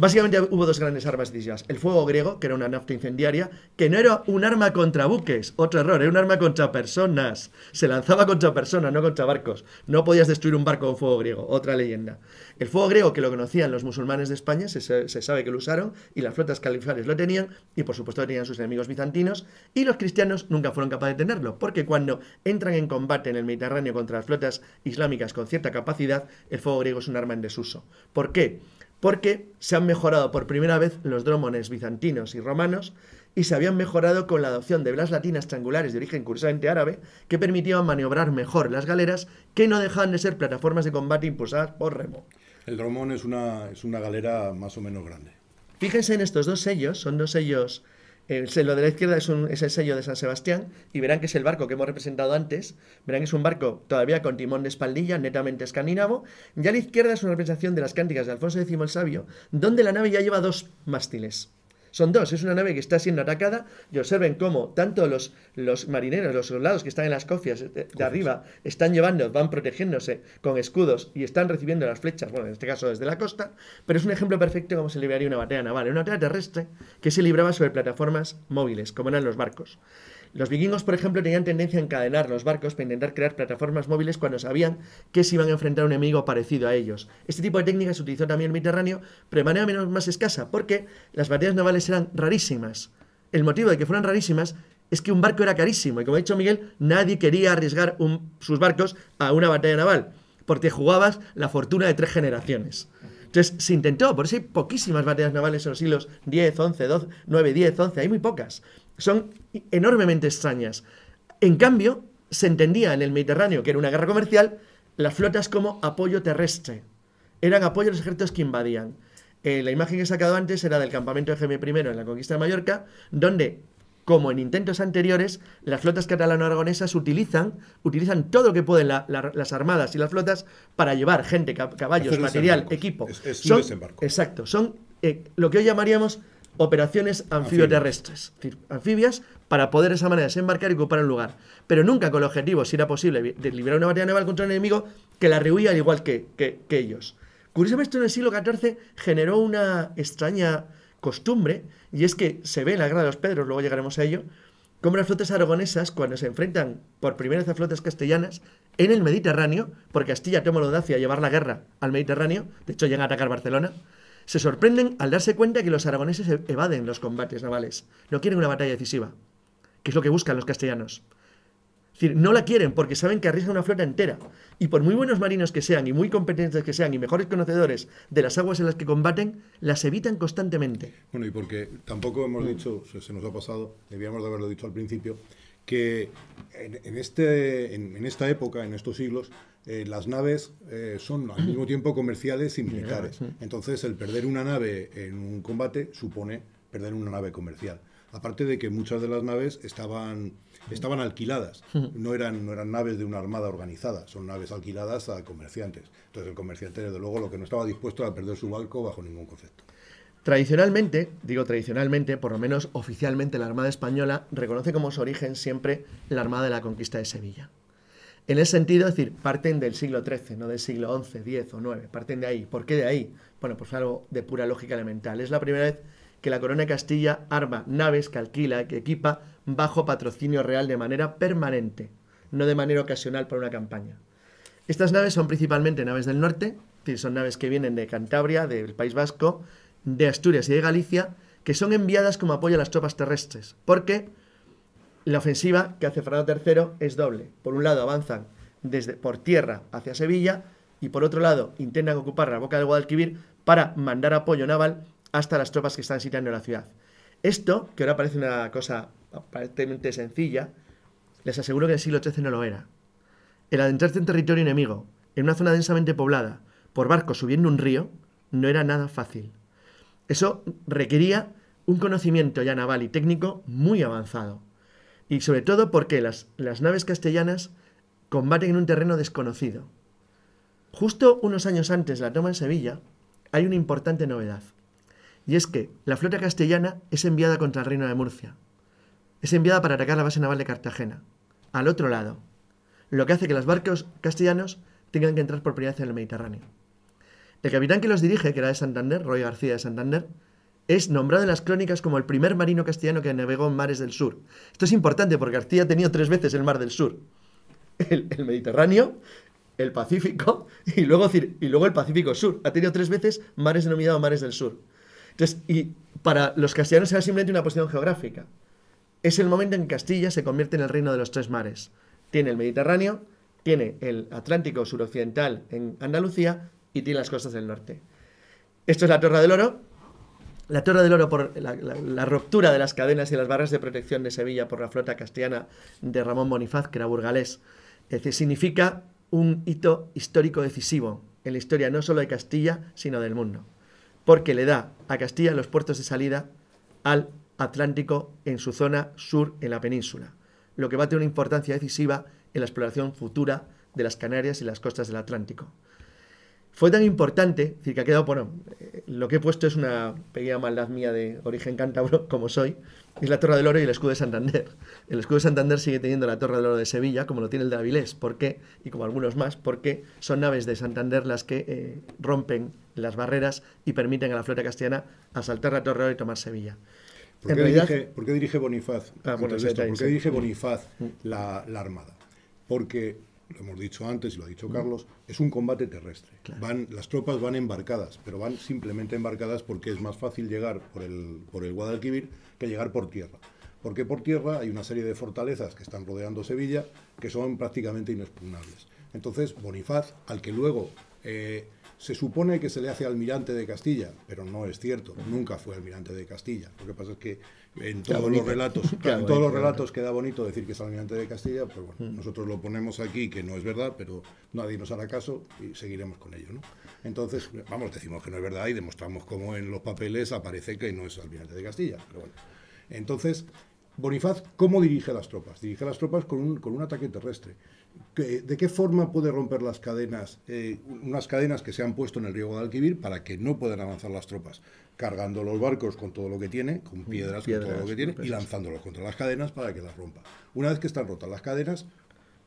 Speaker 3: Básicamente hubo dos grandes armas decisivas. El fuego griego, que era una nafta incendiaria, que no era un arma contra buques, otro error, era un arma contra personas. Se lanzaba contra personas, no contra barcos. No podías destruir un barco con fuego griego, otra leyenda. El fuego griego, que lo conocían los musulmanes de España, se, sabe que lo usaron, y las flotas califales lo tenían, y por supuesto tenían sus enemigos bizantinos, y los cristianos nunca fueron capaces de tenerlo, porque cuando entran en combate en el Mediterráneo contra las flotas islámicas con cierta capacidad, el fuego griego es un arma en desuso. ¿Por qué? Porque se han mejorado por primera vez los dromones bizantinos y romanos y se habían mejorado con la adopción de velas latinas triangulares de origen curiosamente árabe que permitían maniobrar mejor las galeras que no dejaban de ser plataformas de combate impulsadas por remo.
Speaker 2: El dromón es una, es una galera más o menos grande.
Speaker 3: Fíjense en estos dos sellos, son dos sellos El sello de la izquierda es, un- es el sello de San Sebastián y verán que es el barco que hemos representado antes. Verán que es un barco todavía con timón de espaldilla, netamente escandinavo. Y a la izquierda es una representación de las cánticas de Alfonso X el Sabio, donde la nave ya lleva dos mástiles. Son dos, es una nave que está siendo atacada y observen cómo tanto los, los marineros, los soldados que están en las cofias de, de arriba están llevando, van protegiéndose con escudos y están recibiendo las flechas, bueno, en este caso desde la costa, pero es un ejemplo perfecto de cómo se libraría una batalla naval, una batalla terrestre que se libraba sobre plataformas móviles, como eran los barcos. Los vikingos, por ejemplo, tenían tendencia a encadenar los barcos para intentar crear plataformas móviles cuando sabían que se iban a enfrentar a un enemigo parecido a ellos. Este tipo de técnica se utilizó también en el Mediterráneo, pero de manera menos más escasa, porque las batallas navales eran rarísimas. El motivo de que fueran rarísimas es que un barco era carísimo, y como ha dicho Miguel, nadie quería arriesgar sus barcos a una batalla naval, porque jugabas la fortuna de tres generaciones. Entonces se intentó, por eso hay poquísimas batallas navales en los siglos 10, 11, 12, 9, 10, 11, hay muy pocas. Son enormemente extrañas. En cambio, se entendía en el Mediterráneo que era una guerra comercial, las flotas como apoyo terrestre. Eran apoyo a los ejércitos que invadían. Eh, la imagen que he sacado antes era del campamento de Jaime I en la conquista de Mallorca, donde, como en intentos anteriores, las flotas catalano-aragonesas utilizan, utilizan todo lo que pueden la- la- las armadas y las flotas para llevar gente, ca- caballos, material, equipo.
Speaker 2: Es- es un desembarco.
Speaker 3: Exacto, son eh, lo que hoy llamaríamos operaciones anfibioterrestres, anfibias para poder de esa manera desembarcar y ocupar un lugar. Pero nunca con el objetivo, si era posible, de liberar una batalla naval contra un enemigo que la rehuía al igual que, que- que ellos. Curiosamente, esto en el siglo XIV generó una extraña costumbre, y es que se ve en la Guerra de los Pedros, luego llegaremos a ello, como las flotas aragonesas, cuando se enfrentan por primera vez a flotas castellanas en el Mediterráneo, porque Castilla toma la audacia de llevar la guerra al Mediterráneo, de hecho llegan a atacar Barcelona, se sorprenden al darse cuenta que los aragoneses e- evaden los combates navales, no quieren una batalla decisiva, que es lo que buscan los castellanos. Es decir, no la quieren porque saben que arriesgan una flota entera. Y por muy buenos marinos que sean, y muy competentes que sean, y mejores conocedores de las aguas en las que combaten, las evitan constantemente.
Speaker 2: Bueno, y porque tampoco hemos
Speaker 3: Mm.
Speaker 2: dicho, se, se nos ha pasado, debíamos de haberlo dicho al principio, que en, en este, en, en esta época, en estos siglos, eh, las naves eh, son al mismo tiempo comerciales y militares. Entonces, el perder una nave en un combate supone perder una nave comercial. Aparte de que muchas de las naves estaban, estaban alquiladas, no eran, no eran naves de una armada organizada, son naves alquiladas a comerciantes. Entonces, el comerciante, desde luego, lo que no estaba dispuesto a perder su barco bajo ningún concepto.
Speaker 3: Tradicionalmente, digo tradicionalmente, por lo menos oficialmente la Armada Española reconoce como su origen siempre la Armada de la Conquista de Sevilla. En ese sentido, es decir, parten del siglo XIII, no del siglo XI, X o IX, parten de ahí. ¿Por qué de ahí? Bueno, pues algo de pura lógica elemental. Es la primera vez que la Corona de Castilla arma naves que alquila, que equipa bajo patrocinio real de manera permanente, no de manera ocasional para una campaña. Estas naves son principalmente naves del norte, es decir, son naves que vienen de Cantabria, del País Vasco, de Asturias y de Galicia, que son enviadas como apoyo a las tropas terrestres, porque la ofensiva que hace Fernando III es doble. Por un lado avanzan desde por tierra hacia Sevilla y por otro lado intentan ocupar la boca del Guadalquivir para mandar apoyo naval hasta las tropas que están sitiando la ciudad. Esto, que ahora parece una cosa aparentemente sencilla, les aseguro que en el siglo XIII no lo era. El adentrarse en territorio enemigo, en una zona densamente poblada, por barco subiendo un río, no era nada fácil. Eso requería un conocimiento ya naval y técnico muy avanzado. Y sobre todo porque las, las naves castellanas combaten en un terreno desconocido. Justo unos años antes de la toma de Sevilla, hay una importante novedad. Y es que la flota castellana es enviada contra el reino de Murcia. Es enviada para atacar la base naval de Cartagena, al otro lado. Lo que hace que los barcos castellanos tengan que entrar por primera vez en el Mediterráneo. El capitán que los dirige, que era de Santander, Roy García de Santander, es nombrado en las crónicas como el primer marino castellano que navegó en mares del sur. Esto es importante porque García ha tenido tres veces el mar del sur. El, Mediterráneo, el Pacífico y luego, y luego el Pacífico Sur. Ha tenido tres veces mares denominados mares del sur. Entonces, y para los castellanos era simplemente una posición geográfica. Es el momento en que Castilla se convierte en el reino de los tres mares. Tiene el Mediterráneo, tiene el Atlántico suroccidental en Andalucía y tiene las costas del norte. Esto es la Torre del Oro. La Torre del Oro por la, ruptura de las cadenas y las barras de protección de Sevilla por la flota castellana de Ramón Bonifaz, que era burgalés. Es significa un hito histórico decisivo en la historia no solo de Castilla, sino del mundo. Porque le da a Castilla los puertos de salida al atlántico en su zona sur en la península, lo que va a tener una importancia decisiva en la exploración futura de las Canarias y las costas del Atlántico. Fue tan importante, decir, que ha quedado, bueno, lo que he puesto es una pequeña maldad mía de origen cántabro, como soy, es la Torre del Oro y el escudo de Santander. El escudo de Santander sigue teniendo la Torre del Oro de Sevilla, como lo tiene el de Avilés, ¿por qué? Y como algunos más, porque son naves de Santander las que eh, rompen las barreras y permiten a la flota castellana asaltar la Torre del Oro y tomar Sevilla.
Speaker 2: ¿Por qué, dirige, Bonifaz? Ah, ¿Por qué dirige Bonifaz la, la Armada? Porque lo hemos dicho antes y lo ha dicho Carlos, es un combate terrestre. Van, las tropas van embarcadas, pero van simplemente embarcadas porque es más fácil llegar por el, por el Guadalquivir que llegar por tierra. Porque por tierra hay una serie de fortalezas que están rodeando Sevilla que son prácticamente inexpugnables. Entonces, Bonifaz, al que luego eh, se supone que se le hace almirante de Castilla, pero no es cierto, nunca fue almirante de Castilla. Lo que pasa es que en todos los relatos, en todos los relatos queda bonito decir que es almirante de Castilla, pero bueno, mm. nosotros lo ponemos aquí que no es verdad, pero nadie nos hará caso y seguiremos con ello, ¿no? Entonces, vamos, decimos que no es verdad y demostramos cómo en los papeles aparece que no es almirante de Castilla, pero bueno. Entonces, Bonifaz, ¿cómo dirige las tropas? Dirige las tropas con un, con un ataque terrestre. ¿De qué forma puede romper las cadenas, eh, unas cadenas que se han puesto en el río Guadalquivir para que no puedan avanzar las tropas? Cargando los barcos con todo lo que tiene, con piedras, con todo lo que tiene, y lanzándolos contra las cadenas para que las rompa. Una vez que están rotas las cadenas,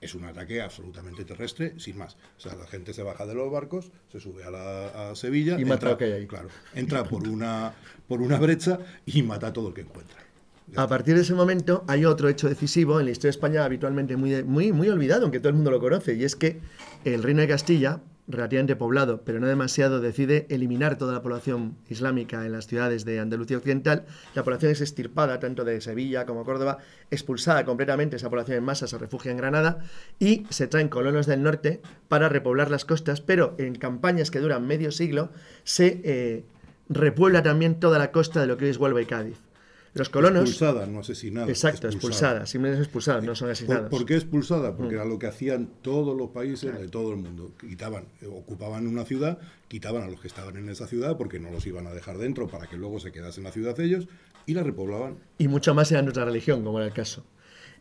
Speaker 2: es un ataque absolutamente terrestre, sin más. O sea, la gente se baja de los barcos, se sube a, la, Sevilla
Speaker 3: y mata que hay
Speaker 2: Claro, entra por una, por una brecha y mata a todo el que encuentra.
Speaker 3: A partir de ese momento hay otro hecho decisivo en la historia de España habitualmente muy, muy, muy olvidado, aunque todo el mundo lo conoce, y es que el reino de Castilla, relativamente poblado, pero no demasiado, decide eliminar toda la población islámica en las ciudades de Andalucía Occidental. La población es extirpada, tanto de Sevilla como Córdoba, expulsada completamente, esa población en masa se refugia en Granada y se traen colonos del norte para repoblar las costas, pero en campañas que duran medio siglo se eh, repuebla también toda la costa de lo que hoy es Huelva y Cádiz. Los colonos.
Speaker 2: Expulsada, no asesinada.
Speaker 3: Exacto, expulsada. Simplemente expulsada, no son asesinados.
Speaker 2: ¿Por, qué expulsada? Porque mm. era lo que hacían todos los países de todo el mundo. Quitaban, eh, ocupaban una ciudad, quitaban a los que estaban en esa ciudad porque no los iban a dejar dentro para que luego se quedasen en la ciudad ellos y la repoblaban.
Speaker 3: Y mucho más en nuestra religión, como era el caso.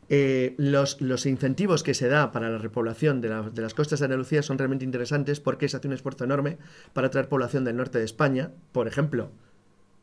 Speaker 3: Eh, los, los, incentivos que se da para la repoblación de, de, las costas de Andalucía son realmente interesantes porque se hace un esfuerzo enorme para traer población del norte de España. Por ejemplo,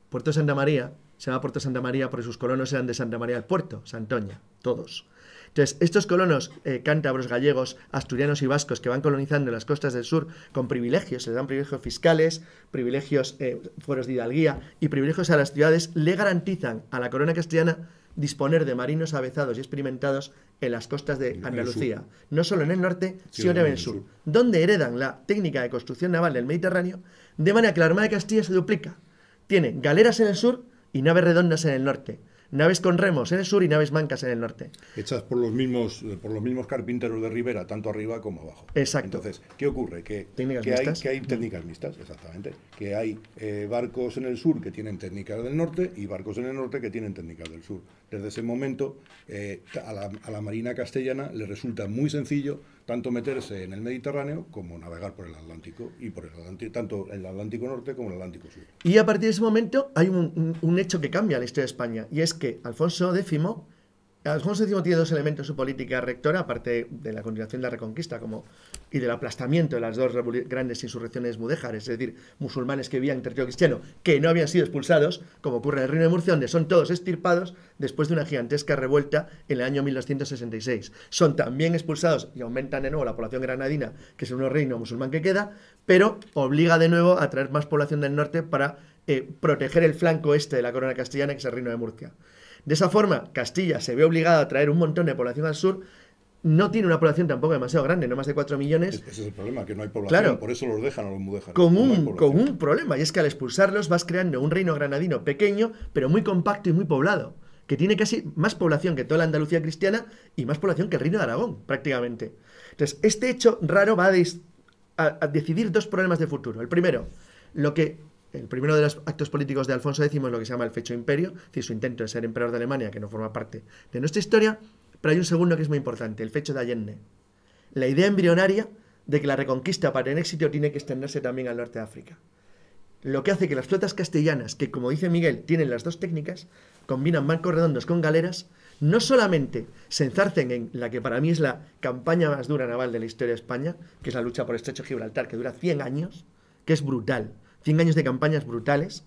Speaker 3: Puerto Santa María se llama Puerto Santa María porque sus colonos eran de Santa María del Puerto, Santoña, todos. Entonces, estos colonos eh, cántabros, gallegos, asturianos y vascos que van colonizando las costas del sur con privilegios, se les dan privilegios fiscales, privilegios eh, fueros de hidalguía y privilegios a las ciudades, le garantizan a la corona castellana disponer de marinos avezados y experimentados en las costas de Andalucía, no solo en el norte, sino en el sur, donde heredan la técnica de construcción naval del Mediterráneo, de manera que la Armada de Castilla se duplica. Tiene galeras en el sur y naves redondas en el norte. Naves con remos en el sur y naves mancas en el norte.
Speaker 2: Hechas por los mismos, por los mismos carpinteros de Rivera, tanto arriba como abajo.
Speaker 3: Exacto.
Speaker 2: Entonces, ¿qué ocurre? Que, que hay, que hay técnicas mixtas, exactamente. Que hay eh, barcos en el sur que tienen técnicas del norte y barcos en el norte que tienen técnicas del sur. Desde ese momento, eh, a, la, Marina castellana le resulta muy sencillo tanto meterse en el Mediterráneo como navegar por el Atlántico, y por el Atlántico, tanto el Atlántico Norte como el Atlántico Sur.
Speaker 3: Y a partir de ese momento hay un, un hecho que cambia la historia de España, y es que Alfonso X Alfonso X tiene dos elementos en su política rectora, aparte de la continuación de la reconquista y del aplastamiento de las dos grandes insurrecciones mudéjares, es decir, musulmanes que vivían en territorio cristiano, que no habían sido expulsados, como ocurre en el Reino de Murcia, donde son todos extirpados después de una gigantesca revuelta en el año 1266. Son también expulsados y aumentan de nuevo la población granadina, que es el nuevo reino musulmán que queda, pero obliga de nuevo a traer más población del norte para eh, proteger el flanco este de la corona castellana, que es el Reino de Murcia. De esa forma, Castilla se ve obligada a traer un montón de población al sur. No tiene una población tampoco demasiado grande, no más de 4 millones.
Speaker 2: Ese es el problema, que no hay población, claro, por eso los dejan a los mudéjares.
Speaker 3: Con un, con un problema, y es que al expulsarlos vas creando un reino granadino pequeño, pero muy compacto y muy poblado, que tiene casi más población que toda la Andalucía cristiana y más población que el reino de Aragón, prácticamente. Entonces, este hecho raro va a decidir dos problemas de futuro. El primero, lo que el primero de los actos políticos de Alfonso X es lo que se llama el fecho imperio, es decir, su intento de ser emperador de Alemania, que no forma parte de nuestra historia, pero hay un segundo que es muy importante, el fecho de Allende. La idea embrionaria de que la reconquista para tener éxito tiene que extenderse también al norte de África. lo que hace que las flotas castellanas, que como dice Miguel, tienen las dos técnicas, combinan bancos redondos con galeras, no solamente se enzarcen en la que para mí es la campaña más dura naval de la historia de España, que es la lucha por el Estrecho Gibraltar, que dura 100 años, que es brutal, 100 años de campañas brutales,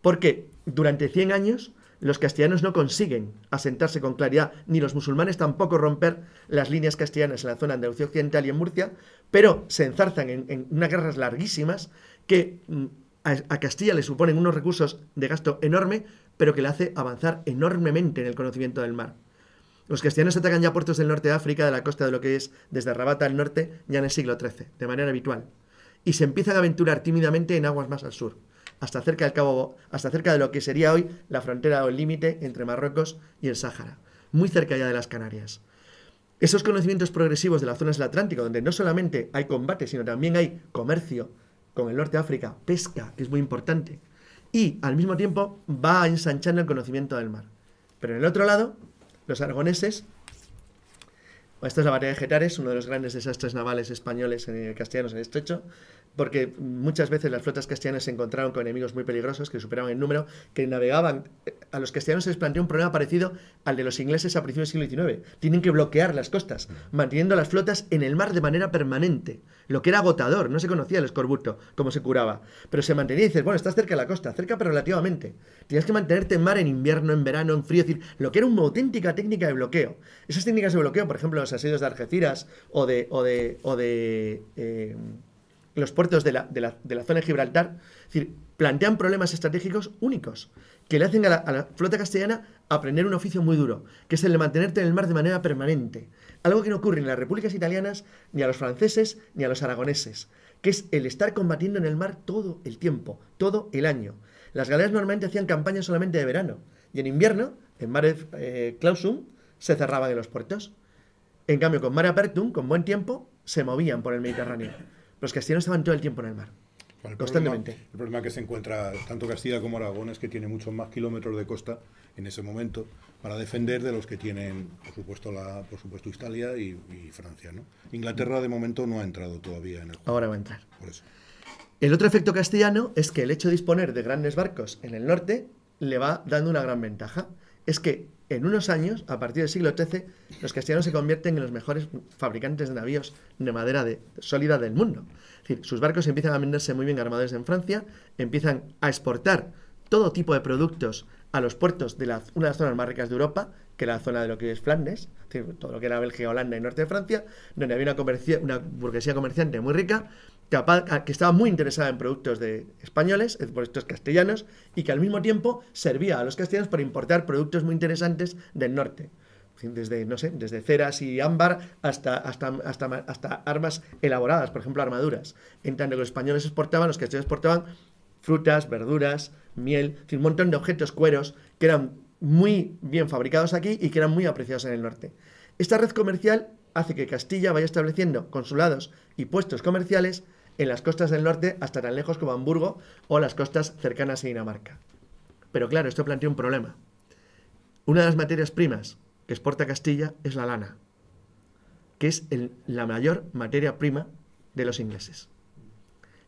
Speaker 3: porque durante 100 años los castellanos no consiguen asentarse con claridad, ni los musulmanes tampoco romper las líneas castellanas en la zona de Andalucía Occidental y en Murcia, pero se enzarzan en, unas guerras larguísimas que mm, a, Castilla le suponen unos recursos de gasto enorme, pero que le hace avanzar enormemente en el conocimiento del mar. Los castellanos atacan ya puertos del norte de África, de la costa de lo que es desde Rabat al norte, ya en el siglo XIII, de manera habitual. Y se empiezan a aventurar tímidamente en aguas más al sur, hasta cerca del Cabo, hasta cerca de lo que sería hoy la frontera o el límite entre Marruecos y el Sáhara, muy cerca ya de las Canarias. Esos conocimientos progresivos de las zonas del Atlántico, donde no solamente hay combate, sino también hay comercio, con el norte de África, pesca, que es muy importante, y al mismo tiempo va ensanchando el conocimiento del mar. Pero en el otro lado, los aragoneses, esta es la batalla de Getares, uno de los grandes desastres navales españoles en castellanos en el estrecho, porque muchas veces las flotas castellanas se encontraron con enemigos muy peligrosos que superaban el número, que navegaban. Eh, a los castellanos se les planteó un problema parecido al de los ingleses a principios del siglo XIX. Tienen que bloquear las costas, manteniendo las flotas en el mar de manera permanente, lo que era agotador, no se conocía el escorbuto, cómo se curaba, pero se mantenía y dices, bueno, estás cerca de la costa, cerca pero relativamente. Tienes que mantenerte en mar en invierno, en verano, en frío, es decir, lo que era una auténtica técnica de bloqueo. Esas técnicas de bloqueo, por ejemplo, los asedios de Algeciras o de, o de, o de eh, los puertos de la, zona de Gibraltar, es decir, plantean problemas estratégicos únicos que le hacen a la, flota castellana aprender un oficio muy duro, que es el de mantenerte en el mar de manera permanente. Algo que no ocurre en las repúblicas italianas, ni a los franceses, ni a los aragoneses, que es el estar combatiendo en el mar todo el tiempo, todo el año. Las galeras normalmente hacían campañas solamente de verano, y en invierno, en Mare eh, Clausum, se cerraban en los puertos. En cambio, con Mare Apertum, con buen tiempo, se movían por el Mediterráneo. Los castellanos estaban todo el tiempo en el mar. constantemente.
Speaker 2: el problema que se encuentra tanto Castilla como Aragón es que tiene muchos más kilómetros de costa en ese momento para defender de los que tienen, por supuesto, la, por supuesto Italia y, Francia. ¿no? Inglaterra de momento no ha entrado todavía en el juego.
Speaker 3: Ahora va a entrar. El otro efecto castellano es que el hecho de disponer de grandes barcos en el norte le va dando una gran ventaja. Es que en unos años, a partir del siglo XIII, los castellanos se convierten en los mejores fabricantes de navíos de madera de, sólida del mundo. Es decir, sus barcos empiezan a venderse muy bien armadores en Francia, empiezan a exportar todo tipo de productos a los puertos de la, una de las zonas más ricas de Europa, que era la zona de lo que es Flandes, todo lo que era Bélgica, Holanda y norte de Francia, donde había una, una burguesía comerciante muy rica, que estaba muy interesada en productos de españoles, productos castellanos, y que al mismo tiempo servía a los castellanos para importar productos muy interesantes del norte. Desde, no sé, desde ceras y ámbar hasta, hasta, hasta, hasta armas elaboradas, por ejemplo, armaduras. En tanto que los españoles exportaban, los castellanos exportaban frutas, verduras, miel, un montón de objetos, cueros, que eran muy bien fabricados aquí y que eran muy apreciados en el norte. Esta red comercial hace que Castilla vaya estableciendo consulados y puestos comerciales en las costas del norte hasta tan lejos como Hamburgo o las costas cercanas a Dinamarca. Pero claro, esto plantea un problema. Una de las materias primas que exporta Castilla es la lana, que es la mayor materia prima de los ingleses.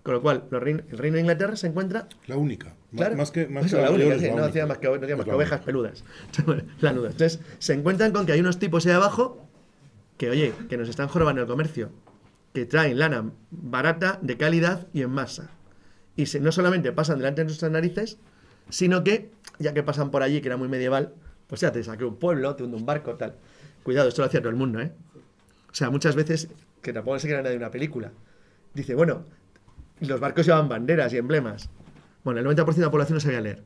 Speaker 3: Con lo cual, el reino de Inglaterra se encuentra...
Speaker 2: La única. más que, más
Speaker 3: la, única, no hacía más que, ovejas peludas. Entonces, se encuentran con que hay unos tipos ahí abajo que, oye, que nos están jorobando el comercio que traen lana barata, de calidad y en masa. Y se, no solamente pasan delante de nuestras narices, sino que, ya que pasan por allí, que era muy medieval, pues ya te saqué un pueblo, te hunde un barco, tal. Cuidado, esto lo hacía todo el mundo, ¿eh? O sea, muchas veces, que tampoco se queda de una película, dice, bueno, los barcos llevaban banderas y emblemas. Bueno, el 90% de la población no sabía leer.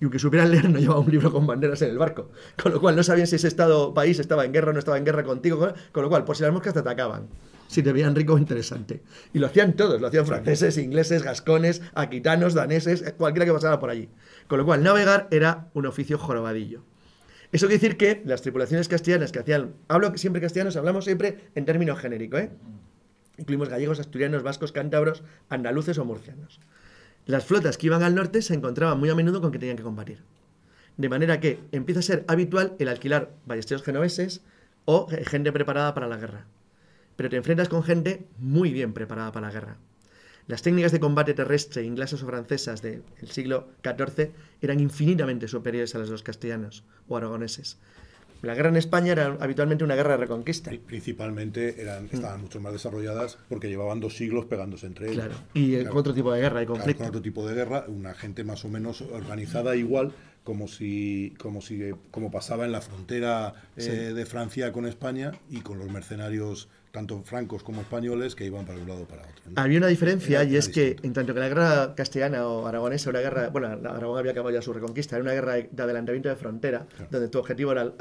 Speaker 3: Y aunque supieran leer, no llevaba un libro con banderas en el barco. Con lo cual no sabían si ese estado país estaba en guerra o no estaba en guerra contigo. Con lo cual, por si las moscas te atacaban si te veían rico o interesante. Y lo hacían todos, lo hacían franceses, ingleses, gascones, aquitanos, daneses, eh, cualquiera que pasara por allí. Con lo cual, navegar era un oficio jorobadillo. Eso quiere decir que las tripulaciones castellanas que hacían, hablo siempre castellanos, hablamos siempre en términos genéricos, ¿eh? incluimos gallegos, asturianos, vascos, cántabros, andaluces o murcianos. Las flotas que iban al norte se encontraban muy a menudo con que tenían que combatir. De manera que empieza a ser habitual el alquilar ballesteros genoveses o gente preparada para la guerra pero te enfrentas con gente muy bien preparada para la guerra. Las técnicas de combate terrestre inglesas o francesas del siglo XIV eran infinitamente superiores a las de los castellanos o aragoneses. La guerra en España era habitualmente una guerra de reconquista.
Speaker 2: Principalmente eran, estaban mucho más desarrolladas porque llevaban dos siglos pegándose entre ellos.
Speaker 3: Claro, y con otro tipo de guerra y conflicto.
Speaker 2: con otro tipo de guerra, una gente más o menos organizada igual, como si, como si, como pasaba en la frontera eh, de Francia con España y con los mercenarios tanto francos como españoles que iban para un lado o para otro.
Speaker 3: Había una diferencia y es que en tanto que la guerra castellana o aragonesa era una guerra, bueno, Aragón había acabado ya su reconquista, era una guerra de adelantamiento de frontera, donde tu objetivo era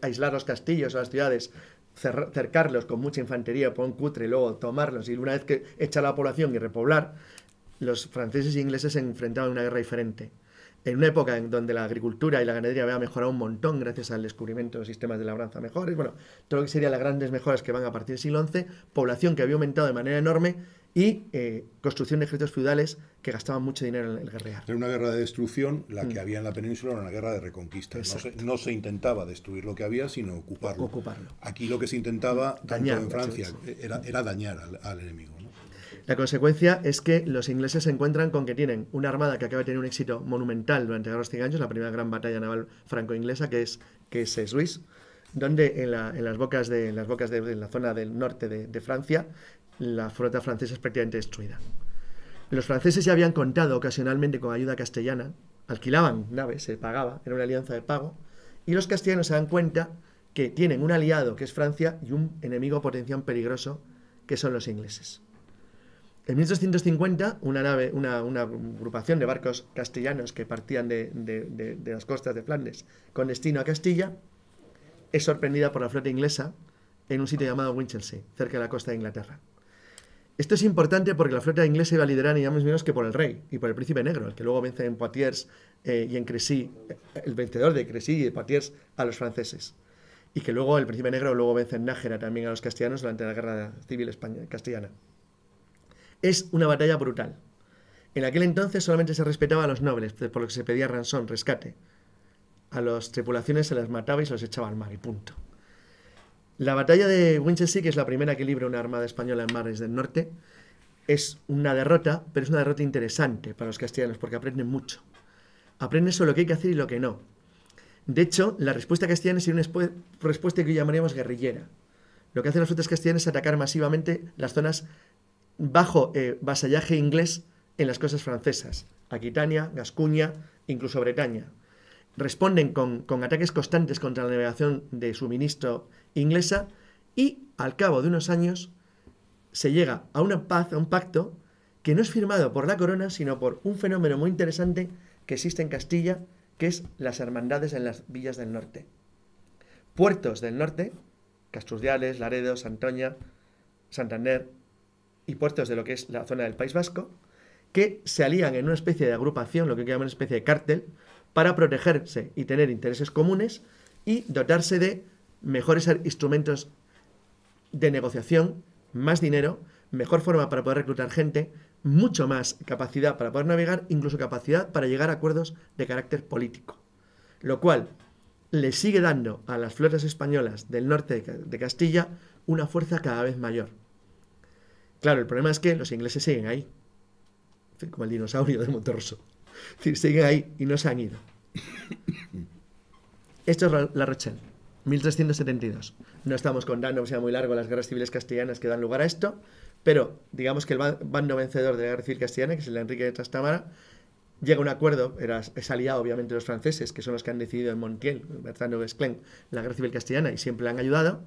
Speaker 3: aislar los castillos o las ciudades, cercarlos con mucha infantería, pon cutre, y luego tomarlos y una vez que echa la población y repoblar, los franceses e ingleses se enfrentaban a una guerra diferente en una época en donde la agricultura y la ganadería había mejorado un montón gracias al descubrimiento de sistemas de labranza mejores, bueno, todo lo que serían las grandes mejoras que van a partir del siglo XI, población que había aumentado de manera enorme y eh, construcción de ejércitos feudales que gastaban mucho dinero en el guerrear.
Speaker 2: Era una guerra de destrucción, la que mm. había en la península era una guerra de reconquista. No se, intentaba destruir lo que había, sino ocuparlo.
Speaker 3: ocuparlo.
Speaker 2: Aquí lo que se intentaba, tanto en Francia, era, era dañar al, enemigo.
Speaker 3: La consecuencia es que los ingleses se encuentran con que tienen una armada que acaba de tener un éxito monumental durante los 100 años, la primera gran batalla naval franco-inglesa, que es, que es Suisse, donde en, las bocas, de, las bocas de, la zona del norte de, Francia, la flota francesa es prácticamente destruida. Los franceses ya habían contado ocasionalmente con ayuda castellana, alquilaban naves, se pagaba, era una alianza de pago, y los castellanos se dan cuenta que tienen un aliado que es Francia y un enemigo potencial peligroso que son los ingleses. En 1850, una nave, una, agrupación de barcos castellanos que partían de, las costas de Flandes con destino a Castilla, es sorprendida por la flota inglesa en un sitio llamado Winchelsea, cerca de la costa de Inglaterra. Esto es importante porque la flota inglesa iba a liderar ni más menos que por el rey y por el príncipe negro, el que luego vence en Poitiers eh, y en Crecy, el vencedor de Crecy y de Poitiers a los franceses. Y que luego el príncipe negro luego vence en Nájera también a los castellanos durante la guerra civil española, castellana. Es una batalla brutal. En aquel entonces solamente se respetaba a los nobles, por lo que se pedía ranzón, rescate. A las tripulaciones se las mataba y se los echaba al mar, y punto. La batalla de Winchelsea, que es la primera que libra una armada española en mares del norte, es una derrota, pero es una derrota interesante para los castellanos, porque aprenden mucho. Aprenden sobre lo que hay que hacer y lo que no. De hecho, la respuesta castellana es una respuesta que llamaríamos guerrillera. Lo que hacen las flotas castellanas es atacar masivamente las zonas bajo eh, vasallaje inglés en las costas francesas, Aquitania, Gascuña, incluso Bretaña. Responden con, ataques constantes contra la navegación de suministro inglesa y, al cabo de unos años, se llega a una paz, a un pacto, que no es firmado por la corona, sino por un fenómeno muy interesante que existe en Castilla, que es las hermandades en las villas del norte. Puertos del norte, Casturdiales, Laredo, Santoña, Santander, y puertos de lo que es la zona del País Vasco, que se alían en una especie de agrupación, lo que llaman una especie de cártel, para protegerse y tener intereses comunes y dotarse de mejores instrumentos de negociación, más dinero, mejor forma para poder reclutar gente, mucho más capacidad para poder navegar, incluso capacidad para llegar a acuerdos de carácter político. Lo cual le sigue dando a las flotas españolas del norte de Castilla una fuerza cada vez mayor. Claro, el problema es que los ingleses siguen ahí, como el dinosaurio de Monterroso. Es decir, siguen ahí y no se han ido. Esto es La Rochelle, 1372. No estamos contando que sea muy largo las guerras civiles castellanas que dan lugar a esto, pero digamos que el bando vencedor de la guerra civil castellana, que es el Enrique de Trastamara, llega a un acuerdo, era, es aliado obviamente los franceses, que son los que han decidido en Montiel, Bertrand de Guesclin, la guerra civil castellana y siempre le han ayudado,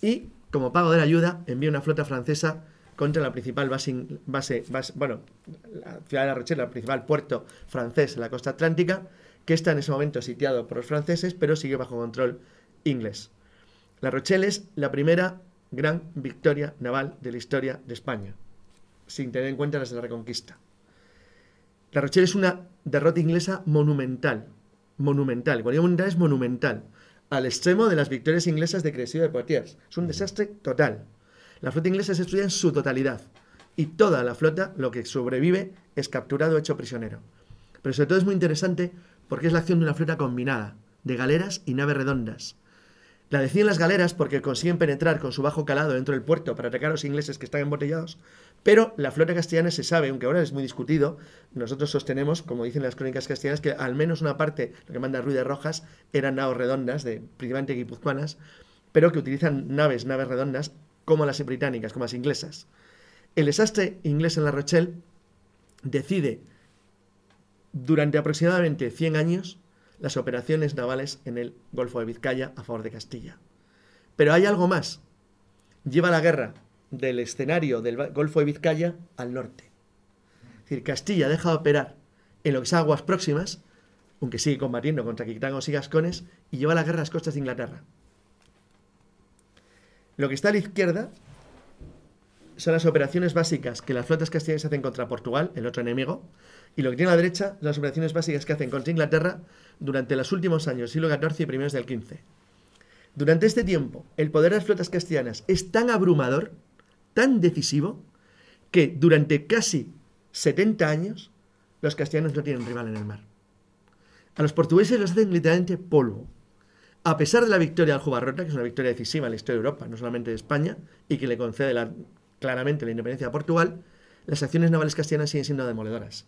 Speaker 3: y como pago de la ayuda envía una flota francesa contra la principal base, base, bueno, la ciudad de La Rochelle, el principal puerto francés en la costa atlántica, que está en ese momento sitiado por los franceses, pero sigue bajo control inglés. La Rochelle es la primera gran victoria naval de la historia de España, sin tener en cuenta las de la Reconquista. La Rochelle es una derrota inglesa monumental, monumental. Cuando es monumental, al extremo de las victorias inglesas de Crecy de Poitiers. Es un desastre total. La flota inglesa se destruye en su totalidad y toda la flota, lo que sobrevive, es capturado o hecho prisionero. Pero sobre todo es muy interesante porque es la acción de una flota combinada, de galeras y naves redondas. La deciden las galeras porque consiguen penetrar con su bajo calado dentro del puerto para atacar a los ingleses que están embotellados, pero la flota castellana se sabe, aunque ahora es muy discutido, nosotros sostenemos, como dicen las crónicas castellanas, que al menos una parte, lo que manda Ruiz de Rojas, eran naves redondas, de, principalmente guipuzcoanas, pero que utilizan naves, naves redondas, como las británicas, como las inglesas. El desastre inglés en La Rochelle decide durante aproximadamente 100 años las operaciones navales en el Golfo de Vizcaya a favor de Castilla. Pero hay algo más. Lleva la guerra del escenario del Golfo de Vizcaya al norte. Es decir, Castilla deja de operar en lo que aguas próximas, aunque sigue combatiendo contra Quitangos y Gascones, y lleva la guerra a las costas de Inglaterra. Lo que está a la izquierda son las operaciones básicas que las flotas castellanas hacen contra Portugal, el otro enemigo, y lo que tiene a la derecha son las operaciones básicas que hacen contra Inglaterra durante los últimos años siglo XIV y primeros del XV. Durante este tiempo, el poder de las flotas castellanas es tan abrumador, tan decisivo, que durante casi 70 años los castellanos no tienen rival en el mar. A los portugueses los hacen literalmente polvo. A pesar de la victoria del Jubarrota, que es una victoria decisiva en la historia de Europa, no solamente de España, y que le concede claramente la independencia a Portugal, las acciones navales castellanas siguen siendo demoledoras.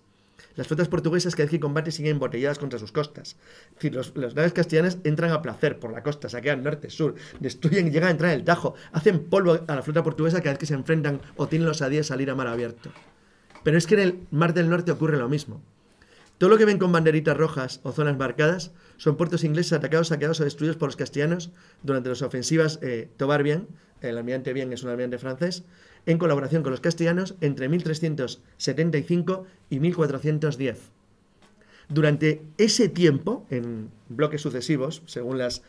Speaker 3: Las flotas portuguesas que combate siguen embotelladas contra sus costas. Es decir, los, naves castellanas entran a placer por la costa, saquean norte, sur, destruyen, llegan a entrar en el Tajo, hacen polvo a la flota portuguesa cada vez que se enfrentan o tienen los de salir a mar abierto. Pero es que en el Mar del Norte ocurre lo mismo. Todo lo que ven con banderitas rojas o zonas marcadas son puertos ingleses atacados, saqueados o destruidos por los castellanos durante las ofensivas eh, Tobar Bien, el almirante Bien es un almirante francés, en colaboración con los castellanos entre 1375 y 1410. Durante ese tiempo, en bloques sucesivos, según las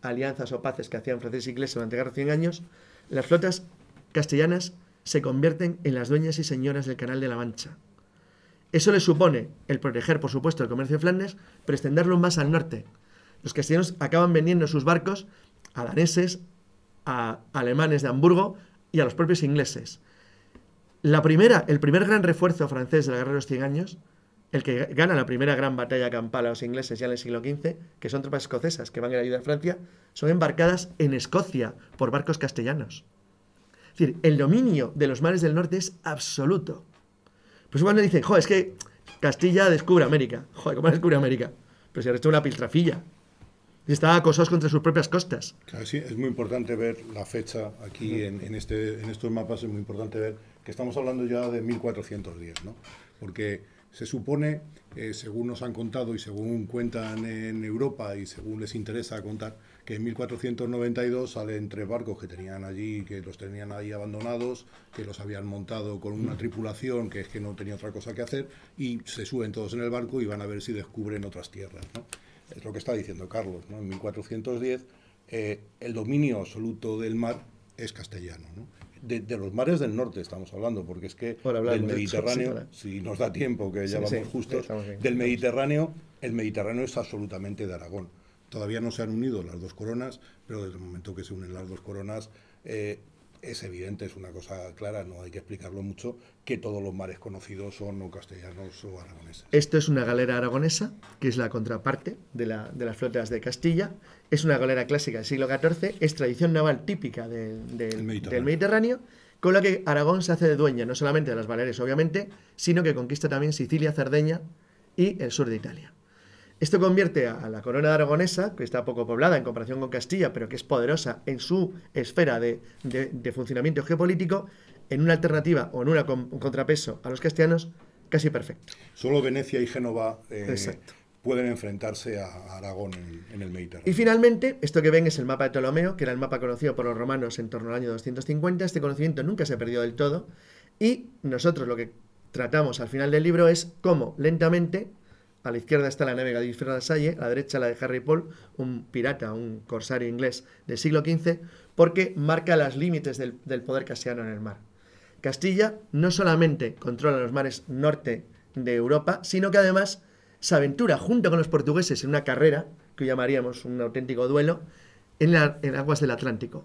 Speaker 3: alianzas o paces que hacían franceses e ingleses durante casi 100 años, las flotas castellanas se convierten en las dueñas y señoras del Canal de la Mancha. Eso les supone el proteger, por supuesto, el comercio de Flandes, pero extenderlo más al norte. Los castellanos acaban vendiendo sus barcos a daneses, a alemanes de Hamburgo, y a los propios ingleses. La primera, el primer gran refuerzo francés de la Guerra de los Cien Años, el que gana la primera gran batalla campal a los ingleses ya en el siglo XV, que son tropas escocesas que van a ayuda a Francia, son embarcadas en Escocia por barcos castellanos. Es decir, el dominio de los mares del norte es absoluto. Pues cuando dicen, joder, es que Castilla descubre América. Joder, ¿cómo descubre América? Pero si es una piltrafilla y estaban acosados contra sus propias costas.
Speaker 2: Claro, sí, es muy importante ver la fecha aquí en, este, en estos mapas, es muy importante ver que estamos hablando ya de 1410, ¿no? Porque se supone, eh, según nos han contado y según cuentan en Europa y según les interesa contar, que en 1492 salen tres barcos que tenían allí, que los tenían ahí abandonados, que los habían montado con una tripulación que es que no tenía otra cosa que hacer, y se suben todos en el barco y van a ver si descubren otras tierras, ¿no? es lo que está diciendo Carlos, ¿no? En 1410 eh, el dominio absoluto del mar es castellano, ¿no? de, los mares del norte estamos hablando, porque es que del Mediterráneo, si nos da tiempo, que ya vamos justos, del Mediterráneo, el Mediterráneo es absolutamente de Aragón. Todavía no se han unido las dos coronas, pero desde el momento que se unen las dos coronas, eh, es evidente, es una cosa clara, no hay que explicarlo mucho, que todos los mares conocidos son o castellanos o aragoneses.
Speaker 3: Esto es una galera aragonesa, que es la contraparte de, las flotas de Castilla. Es una galera clásica del siglo XIV, es tradición naval típica del, Mediterráneo. con la que Aragón se hace de dueña no solamente de las Baleares, obviamente, sino que conquista también Sicilia, Cerdeña y el sur de Italia. Esto convierte a la corona aragonesa, que está poco poblada en comparación con Castilla, pero que es poderosa en su esfera de, funcionamiento geopolítico, en una alternativa o en un contrapeso a los castellanos casi perfecto.
Speaker 2: Solo Venecia y Génova eh, pueden enfrentarse a Aragón en, el Mediterráneo.
Speaker 3: Y finalmente, esto que ven es el mapa de Ptolomeo, que era el mapa conocido por los romanos en torno al año 250. Este conocimiento nunca se perdió del todo. Y nosotros lo que tratamos al final del libro es cómo lentamente a la izquierda está la nave de Salle, a la derecha la de Harry Paul, un pirata, un corsario inglés del siglo XV, porque marca los límites del, poder castellano en el mar. Castilla no solamente controla los mares norte de Europa, sino que además se aventura junto con los portugueses en una carrera, que llamaríamos un auténtico duelo, en, en aguas del Atlántico.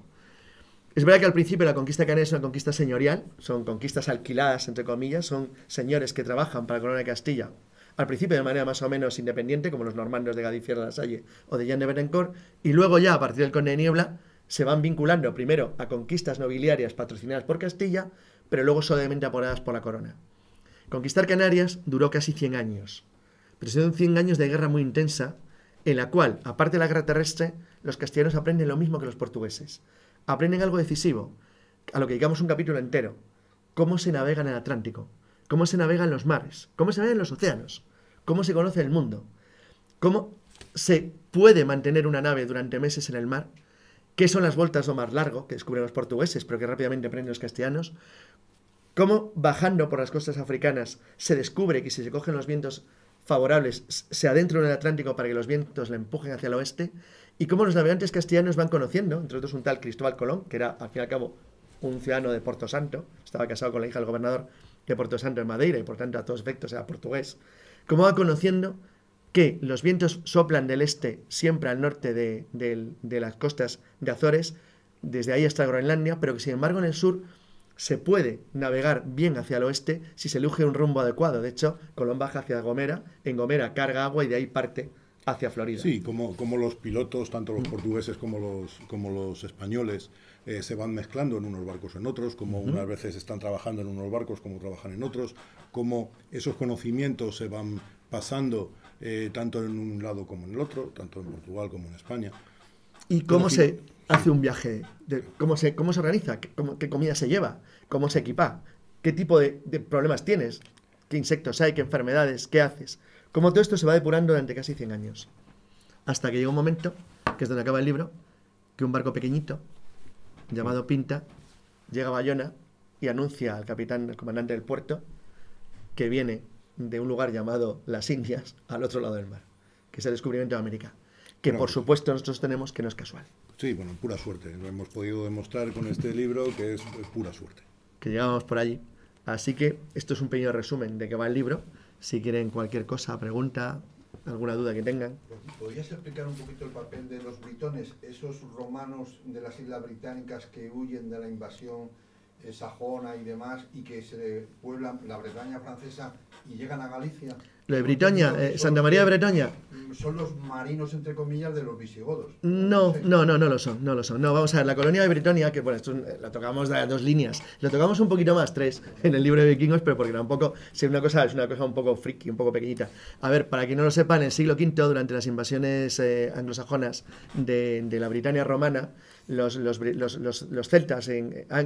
Speaker 3: Es verdad que al principio la conquista canadiense es una conquista señorial, son conquistas alquiladas, entre comillas, son señores que trabajan para la corona de Castilla al principio de manera más o menos independiente, como los normandos de Gadifer de la Salle o de Jean de Betancourt, y luego ya a partir del Conde de Niebla se van vinculando primero a conquistas nobiliarias patrocinadas por Castilla, pero luego suavemente apoyadas por la corona. Conquistar Canarias duró casi 100 años, pero son 100 años de guerra muy intensa, en la cual, aparte de la guerra terrestre, los castellanos aprenden lo mismo que los portugueses. Aprenden algo decisivo, a lo que digamos un capítulo entero, cómo se navega en el Atlántico, cómo se navega en los mares, cómo se navega en los océanos, cómo se conoce el mundo, cómo se puede mantener una nave durante meses en el mar, qué son las vueltas o mar largo, que descubren los portugueses, pero que rápidamente aprenden los castellanos, cómo bajando por las costas africanas se descubre que si se cogen los vientos favorables se adentran en el Atlántico para que los vientos le empujen hacia el oeste, y cómo los navegantes castellanos van conociendo, entre otros un tal Cristóbal Colón, que era al fin y al cabo un ciudadano de Porto Santo, estaba casado con la hija del gobernador de Porto Santo en Madeira y por tanto a todos efectos era portugués, cómo va conociendo que los vientos soplan del este siempre al norte de, de las costas de Azores, desde ahí hasta Groenlandia, pero que sin embargo en el sur se puede navegar bien hacia el oeste si se elige un rumbo adecuado. De hecho, Colón baja hacia Gomera, en Gomera carga agua y de ahí parte hacia Florida.
Speaker 2: Sí, como, como los pilotos, tanto los portugueses como los, como los españoles, eh, se van mezclando en unos barcos en otros, como unas veces están trabajando en unos barcos como trabajan en otros, como esos conocimientos se van pasando eh, tanto en un lado como en el otro, tanto en Portugal como en España.
Speaker 3: ¿Y cómo se hace un viaje? De, ¿cómo, se, ¿Cómo se organiza? ¿Qué, ¿Qué, comida se lleva? ¿Cómo se equipa? ¿Qué tipo de, de problemas tienes? ¿Qué insectos hay? ¿Qué enfermedades? ¿Qué haces? Como todo esto se va depurando durante casi 100 años. Hasta que llega un momento, que es donde acaba el libro, que un barco pequeñito, llamado Pinta, llega a Bayona y anuncia al capitán, el comandante del puerto, que viene de un lugar llamado Las Indias, al otro lado del mar, que es el descubrimiento de América. Que por supuesto nosotros tenemos que no es casual.
Speaker 2: Sí, bueno, pura suerte. Lo hemos podido demostrar con este libro que es, es pura suerte.
Speaker 3: Que llegamos por allí. Así que esto es un pequeño resumen de qué va el libro si quieren cualquier cosa, pregunta, alguna duda que tengan.
Speaker 4: ¿Podrías explicar un poquito el papel de los britones, esos romanos de las islas británicas que huyen de la invasión eh, sajona y demás y que se pueblan la Bretaña francesa y llegan a Galicia?
Speaker 3: Lo de Britoña, eh, Santa María de Bretoña.
Speaker 4: Son los marinos, entre comillas, de los visigodos.
Speaker 3: No, no, no, no lo son, no lo son. No, vamos a ver, la colonia de Britonia, que bueno, esto lo tocamos de dos líneas, lo tocamos un poquito más, tres, en el libro de vikingos, pero porque tampoco, si es una cosa, es una cosa un poco friki, un poco pequeñita. A ver, para quien no lo sepa, en el siglo V, durante las invasiones eh, anglosajonas de, de, la Britania romana, los, los, los, los celtas,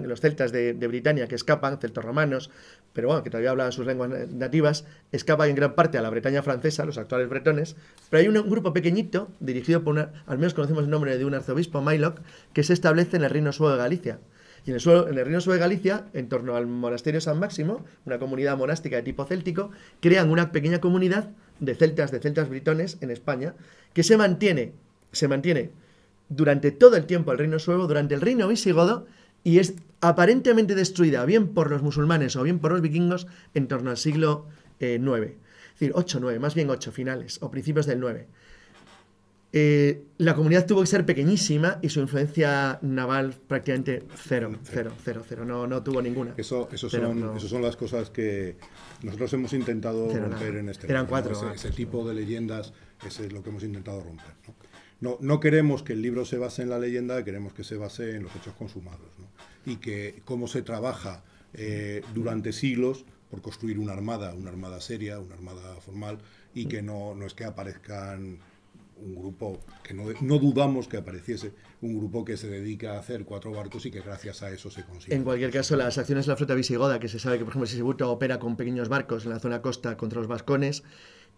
Speaker 3: los celtas de, de Britania que escapan, celtos romanos, pero bueno, que todavía hablaban sus lenguas nativas, escapan en gran parte a la Bretaña francesa, los actuales bretones, pero hay un, grupo pequeñito, dirigido por una, al menos conocemos el nombre de un arzobispo, Mylock, que se establece en el Reino Suevo de Galicia. Y en el, suelo, en el Reino Suevo de Galicia, en torno al monasterio San Máximo, una comunidad monástica de tipo céltico, crean una pequeña comunidad de celtas, de celtas britones en España, que se mantiene, se mantiene durante todo el tiempo el Reino Suevo, durante el Reino Visigodo, y es aparentemente destruida bien por los musulmanes o bien por los vikingos en torno al siglo eh, IX. Es decir, 8, 9, más bien 8 finales o principios del 9. Eh, la comunidad tuvo que ser pequeñísima y su influencia naval prácticamente cero, cero, cero, cero, no, no tuvo ninguna.
Speaker 2: Eso, eso, son, no... eso son las cosas que nosotros hemos intentado cero, romper
Speaker 3: nada.
Speaker 2: en este
Speaker 3: Eran
Speaker 2: libro,
Speaker 3: cuatro,
Speaker 2: ¿no? ese,
Speaker 3: ah,
Speaker 2: ese tipo de leyendas ese es lo que hemos intentado romper. ¿no? No, no, queremos que el libro se base en la leyenda, queremos que se base en los hechos consumados ¿no? y que cómo se trabaja eh, durante siglos por construir una armada, una armada seria, una armada formal y que no, es que aparezcan un grupo que no, no, dudamos que apareciese, un grupo que se dedica a hacer cuatro barcos y que gracias a eso se consigue.
Speaker 3: En cualquier caso, las acciones de la flota visigoda, que se sabe que, por ejemplo, Sisibuto opera con pequeños barcos en la zona costa contra los vascones,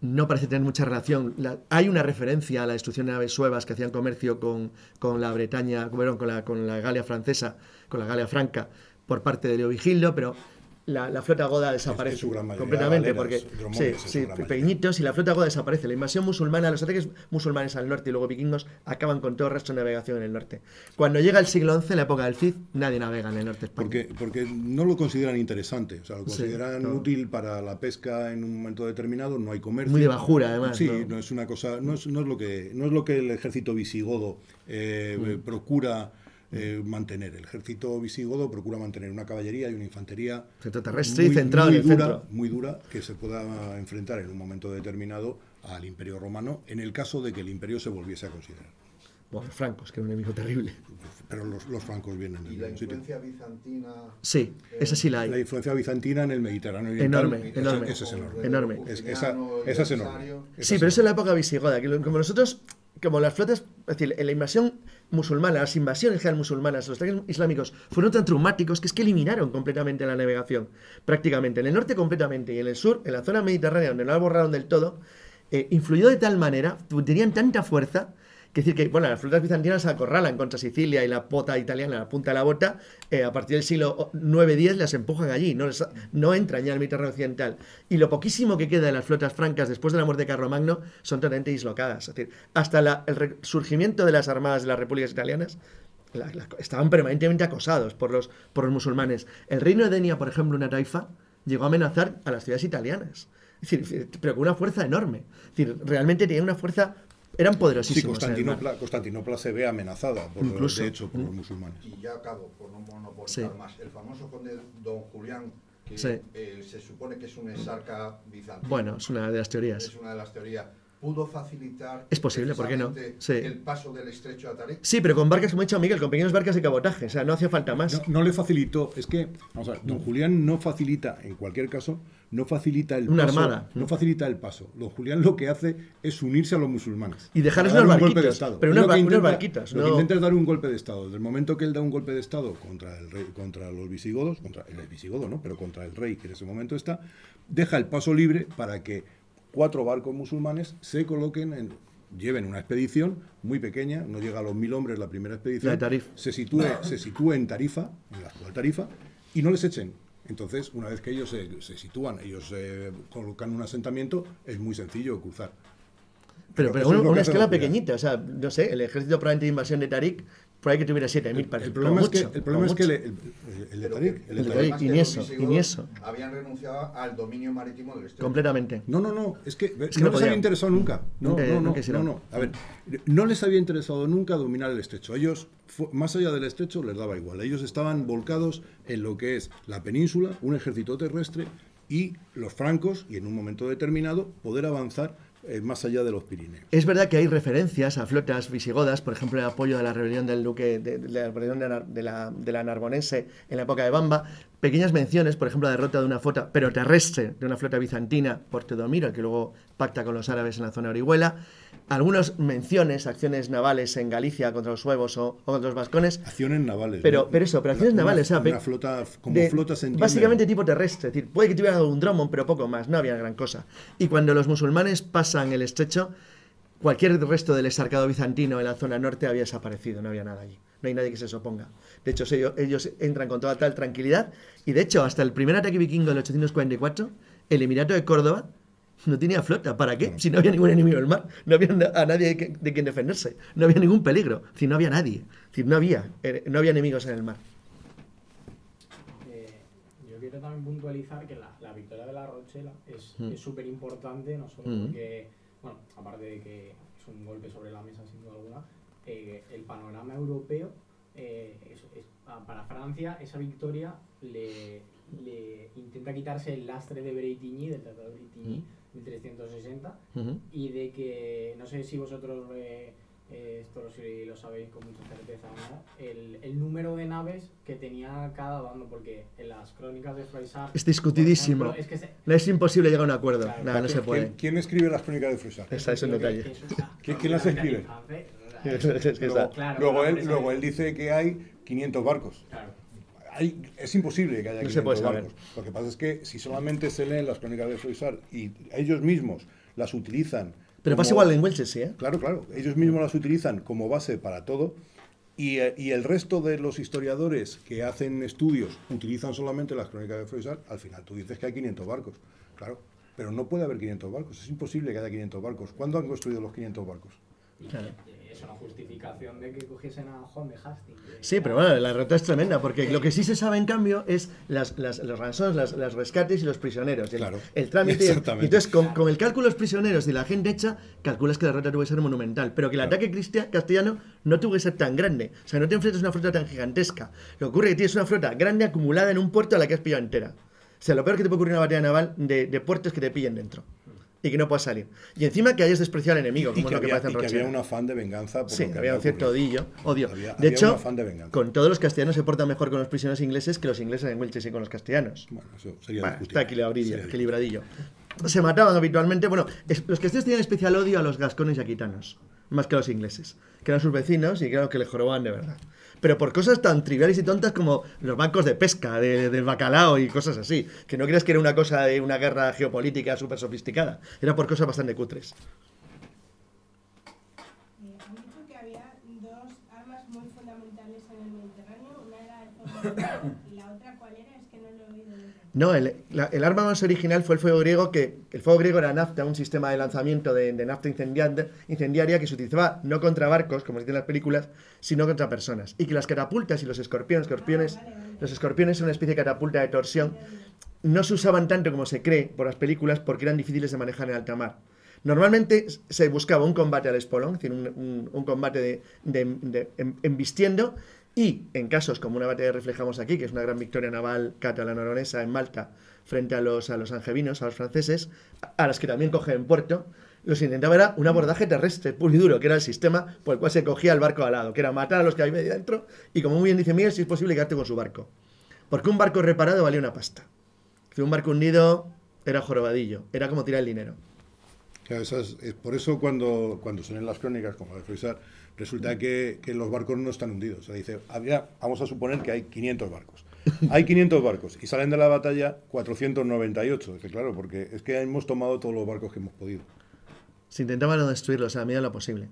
Speaker 3: no parece tener mucha relación. La, hay una referencia a la destrucción de naves suevas que hacían comercio con, con la Bretaña, con la, con la Galia francesa, con la Galia franca, por parte de Leovigildo, pero la, la, flota goda desaparece
Speaker 2: es, es
Speaker 3: completamente porque sí, sí, pequeñitos y la flota goda desaparece. La invasión musulmana, los ataques musulmanes al norte y luego vikingos acaban con todo el resto de navegación en el norte. Cuando llega el siglo XI, la época del Cid, nadie navega en el norte de España.
Speaker 2: Porque, porque no lo consideran interesante, o sea, lo consideran sí, no. útil para la pesca en un momento determinado, no hay comercio.
Speaker 3: Muy de bajura, además.
Speaker 2: Sí, no, no es una cosa, no es, no es, lo, que, no es lo que el ejército visigodo eh, mm. procura eh, mantener. El ejército visigodo procura mantener una caballería y una infantería
Speaker 3: Centro terrestre y centrado en el
Speaker 2: dura,
Speaker 3: centro.
Speaker 2: muy dura que se pueda enfrentar en un momento determinado al imperio romano en el caso de que el imperio se volviese a considerar.
Speaker 3: Bueno, los francos, que era un enemigo terrible.
Speaker 2: Pero los, los francos vienen
Speaker 4: Y
Speaker 2: del
Speaker 4: la
Speaker 2: mismo sitio.
Speaker 4: influencia bizantina.
Speaker 3: Sí, esa sí la
Speaker 2: La
Speaker 3: hay.
Speaker 2: influencia bizantina en el Mediterráneo oriental
Speaker 3: Enorme,
Speaker 2: esa-
Speaker 3: enorme.
Speaker 2: esa es enorme.
Speaker 3: Enorme.
Speaker 2: Es- esa, esa es enorme. Esa
Speaker 3: Sí,
Speaker 2: es
Speaker 3: pero eso
Speaker 2: enorme.
Speaker 3: es la época visigoda, que lo- como nosotros, como las flotas, es decir, en la invasión musulmana, las invasiones que musulmanas, los ataques islámicos, fueron tan traumáticos que es que eliminaron completamente la navegación, prácticamente. En el norte completamente y en el sur, en la zona mediterránea, donde no la borraron del todo, eh, influyó de tal manera, tenían tanta fuerza, que decir que, bueno, las flotas bizantinas acorralan contra Sicilia y la pota italiana, la punta de la bota, eh, a partir del siglo 9-10 las empujan allí, no, les- no entran ya al Mediterráneo occidental. Y lo poquísimo que queda de las flotas francas después de la muerte de Carlomagno son totalmente dislocadas. Es decir, hasta el resurgimiento de las armadas de las repúblicas italianas estaban permanentemente acosados por los, por los musulmanes. El reino de Denia, por ejemplo, una taifa, llegó a amenazar a las ciudades italianas. Es decir, pero con una fuerza enorme. Es decir, realmente tenían una fuerza, eran
Speaker 2: Sí,
Speaker 3: poderosísimos. mar.
Speaker 2: Constantinopla, Constantinopla se ve amenazada, por,
Speaker 3: Incluso.
Speaker 2: de hecho, por los musulmanes.
Speaker 4: Y ya acabo, por no monopolizar
Speaker 3: Sí.
Speaker 4: más. El famoso conde Don Julián, que
Speaker 3: Sí.
Speaker 4: eh, se supone que es un exarca bizantino.
Speaker 3: Bueno, es una de las teorías.
Speaker 4: Es una de las teorías. ¿Pudo facilitar
Speaker 3: Es posible, ¿por qué no? Sí.
Speaker 4: el paso del estrecho a Tarik?
Speaker 3: Sí, pero con barcas, como ha dicho Miguel, con pequeñas barcas de cabotaje. O sea, no hacía falta más.
Speaker 2: No, no le facilitó, es que, vamos a ver, don Julián no facilita, en cualquier caso, no facilita el
Speaker 3: Una
Speaker 2: paso.
Speaker 3: armada.
Speaker 2: No facilita el paso. Don Julián lo que hace es unirse a los musulmanes.
Speaker 3: Y dejarles
Speaker 2: Para dar
Speaker 3: unos
Speaker 2: un golpe de Estado.
Speaker 3: pero
Speaker 2: Él
Speaker 3: unos
Speaker 2: lo
Speaker 3: ba-
Speaker 2: que intenta-
Speaker 3: barquitos,
Speaker 2: Lo que
Speaker 3: no-
Speaker 2: intenta es dar un golpe de Estado. Desde el momento que él da un golpe de Estado contra el rey, contra los visigodos, contra el visigodo, ¿no? Pero contra el rey que en ese momento está, deja el paso libre para que cuatro barcos musulmanes se coloquen en lleven una expedición muy pequeña, no llega a los mil hombres la primera expedición,
Speaker 3: La
Speaker 2: se sitúe, se sitúe en Tarifa, en la actual Tarifa, y no les echen. Entonces, una vez que ellos se, se sitúan, ellos eh, colocan un asentamiento, es muy sencillo cruzar.
Speaker 3: Pero,
Speaker 2: Pero
Speaker 3: pero
Speaker 2: eso es
Speaker 3: una, una escala pequeñita. O sea, no sé, el ejército probablemente de invasión de Tarik, por ahí que tuviera 7.000 para
Speaker 2: El problema es que, el problema es que el, el de
Speaker 4: Pero
Speaker 2: Tarik,
Speaker 4: que-
Speaker 2: el
Speaker 3: El
Speaker 2: de
Speaker 3: de
Speaker 2: Tarik-
Speaker 3: Tarik, y
Speaker 4: que
Speaker 3: ni
Speaker 4: los
Speaker 3: eso,
Speaker 4: visigodos
Speaker 3: y ni eso.
Speaker 4: Habían renunciado al dominio marítimo del estrecho.
Speaker 3: completamente.
Speaker 2: No, no, no, es que,
Speaker 3: que
Speaker 2: no
Speaker 3: no
Speaker 2: les había interesado nunca. No,
Speaker 3: Nunca-
Speaker 2: no, no,
Speaker 3: nunca
Speaker 2: no, no. A ver, no les había interesado nunca dominar el estrecho. Ellos, más allá del estrecho, les daba igual. Ellos estaban volcados en lo que es la península, un ejército terrestre y los francos, y en un momento determinado, poder avanzar eh, más allá de los Pirineos.
Speaker 3: Es verdad que hay referencias a flotas visigodas, por ejemplo, el apoyo de la rebelión del duque, de, la rebelión de la- de la Narbonense en la época de Bamba, pequeñas menciones, por ejemplo, la derrota de una flota, pero terrestre, de una flota bizantina por Teodomiro, que luego pacta con los árabes en la zona de Orihuela, algunas menciones, acciones navales en Galicia contra los suevos o, o contra los vascones,
Speaker 2: Acciones navales.
Speaker 3: pero,
Speaker 2: ¿no?
Speaker 3: pero eso, operaciones
Speaker 2: Una-
Speaker 3: navales,
Speaker 2: Una
Speaker 3: pe-
Speaker 2: flota, como
Speaker 3: de-
Speaker 2: flota se entiende.
Speaker 3: Básicamente tipo terrestre, es decir, puede que tuvieran algún Drummond, pero poco más, no había gran cosa. Y cuando los musulmanes pasan el estrecho, cualquier resto del exarcado bizantino en la zona norte había desaparecido, no había nada allí. No hay nadie que se oponga. De hecho, ellos, ellos entran con toda tal tranquilidad y de hecho, hasta el primer ataque vikingo del 844, el Emirato de Córdoba no tenía flota. ¿Para qué? Si no había ningún enemigo del mar, no había a nadie que- de quien defenderse, no había ningún peligro, decir, no había nadie, decir, no había, eh, no había enemigos en el mar.
Speaker 5: Eh, yo quiero también puntualizar que la, la victoria de la Rochela es
Speaker 3: Mm.
Speaker 5: es súper importante, no solo
Speaker 3: Mm.
Speaker 5: porque, bueno, aparte de que es un golpe sobre la mesa sin duda alguna, eh, el panorama europeo, eh, es- es- para Francia, esa victoria le, le intenta quitarse el lastre de Bretigny, del Tratado de Bretigny, 1360,
Speaker 3: Ujú.
Speaker 5: y de que, no sé si vosotros eh, eh, esto lo, si lo sabéis con mucha certeza o no, el, el número de naves que tenía cada bando, porque en las crónicas de Froissart...
Speaker 3: Es discutidísimo.
Speaker 5: ejemplo, es que se-
Speaker 3: No es imposible llegar a un acuerdo.
Speaker 5: Claro.
Speaker 3: Nada, no se
Speaker 2: ¿Quién,
Speaker 3: puede.
Speaker 2: quién escribe las crónicas de Froissart?
Speaker 3: Esa es
Speaker 5: que-
Speaker 3: detalle.
Speaker 5: que eso está
Speaker 2: ¿Quién- quién las escribe?
Speaker 3: que
Speaker 2: Luego,
Speaker 3: está-
Speaker 5: Claro,
Speaker 2: luego
Speaker 5: claro,
Speaker 2: él, luego él dice que hay 500 barcos.
Speaker 5: Claro.
Speaker 2: Hay- es imposible que haya
Speaker 3: No
Speaker 2: 500
Speaker 3: se puede saber.
Speaker 2: barcos. Lo que pasa es que si solamente se leen las crónicas de Froissart y ellos mismos las utilizan.
Speaker 3: Pero
Speaker 2: como-
Speaker 3: pasa igual en Welches, sí, ¿eh?
Speaker 2: Claro, claro. Ellos mismos las utilizan como base para todo. Y, eh, y el resto de los historiadores que hacen estudios utilizan solamente las crónicas de Froissart, al final tú dices que hay 500 barcos. Claro, pero no puede haber 500 barcos. Es imposible que haya 500 barcos. ¿Cuándo han construido los 500 barcos?
Speaker 3: Claro.
Speaker 5: Es una justificación de que cogiesen a Juan de Hastings.
Speaker 3: Sí, pero bueno, la derrota es tremenda, porque lo que sí se sabe en cambio es las, las- los ransones, las, las rescates y los prisioneros. El,
Speaker 2: Claro,
Speaker 3: el trámite. y entonces, con, con el cálculo de los prisioneros y la gente hecha, calculas que la derrota tuvo que ser monumental, pero que el
Speaker 2: Claro.
Speaker 3: ataque castellano no tuvo que ser tan grande. O sea, no te enfrentas a una flota tan gigantesca. Lo que ocurre es que tienes una flota grande acumulada en un puerto a la que has pillado entera. O sea, lo peor que te puede ocurrir en una batalla naval de, de puertos que te pillen dentro. Y que no puedas salir. Y encima que hayas despreciado al enemigo,
Speaker 2: Y
Speaker 3: como
Speaker 2: que,
Speaker 3: lo que
Speaker 2: había,
Speaker 3: parece en
Speaker 2: y que había un afán de venganza. Por
Speaker 3: Sí,
Speaker 2: lo que
Speaker 3: había un cierto odio.
Speaker 2: Había-
Speaker 3: de hecho,
Speaker 2: un afán de venganza.
Speaker 3: con todos los castellanos se portan mejor con los prisioneros ingleses que los ingleses en Wiltshire y con los castellanos.
Speaker 2: Bueno, eso sería
Speaker 3: Bueno, está equilibradillo. Se mataban habitualmente. Bueno, es- los castellanos tenían especial odio a los gascones y aquitanos, más que a los ingleses, que eran sus vecinos y creo que les jorobaban de verdad. Pero por cosas tan triviales y tontas como los bancos de pesca, de- del bacalao y cosas así. Que no creas que era una cosa de una guerra geopolítica súper sofisticada. Era por cosas bastante cutres.
Speaker 6: No,
Speaker 3: el, la- el arma más original fue el fuego griego, que el fuego griego era nafta, un sistema de lanzamiento de, de nafta incendiaria, incendiaria que se utilizaba no contra barcos, como se dice en las películas, sino contra personas. Y que las catapultas y los escorpiones, escorpiones
Speaker 6: Ah, vale, vale.
Speaker 3: los escorpiones son una especie de catapulta de torsión, no se usaban tanto como se cree por las películas porque eran difíciles de manejar en alta mar. Normalmente se buscaba un combate al espolón, es decir, un, un- un combate de, de- de- em- embistiendo, y en casos como una batalla que reflejamos aquí, que es una gran victoria naval catalano-aronesa en Malta frente a los, a los angevinos, a los franceses, a- las que también cogen en puerto, los intentaba era un abordaje terrestre, puro y duro, que era el sistema por el cual se cogía el barco al lado, que era matar a los que había dentro, y como muy bien dice Miguel, si es posible quedarte con su barco. Porque un barco reparado valía una pasta. Que un barco hundido era jorobadillo, era como tirar el dinero.
Speaker 2: Por eso cuando, cuando son en las crónicas, como de Frisar, resulta que, que los barcos no están hundidos. O sea, dice, había, vamos a suponer que hay 500 barcos. Hay 500 barcos y salen de la batalla 498. Dice, claro, porque es que hemos tomado todos los barcos que hemos podido.
Speaker 3: Se intentaba no destruirlos a la medida de lo posible.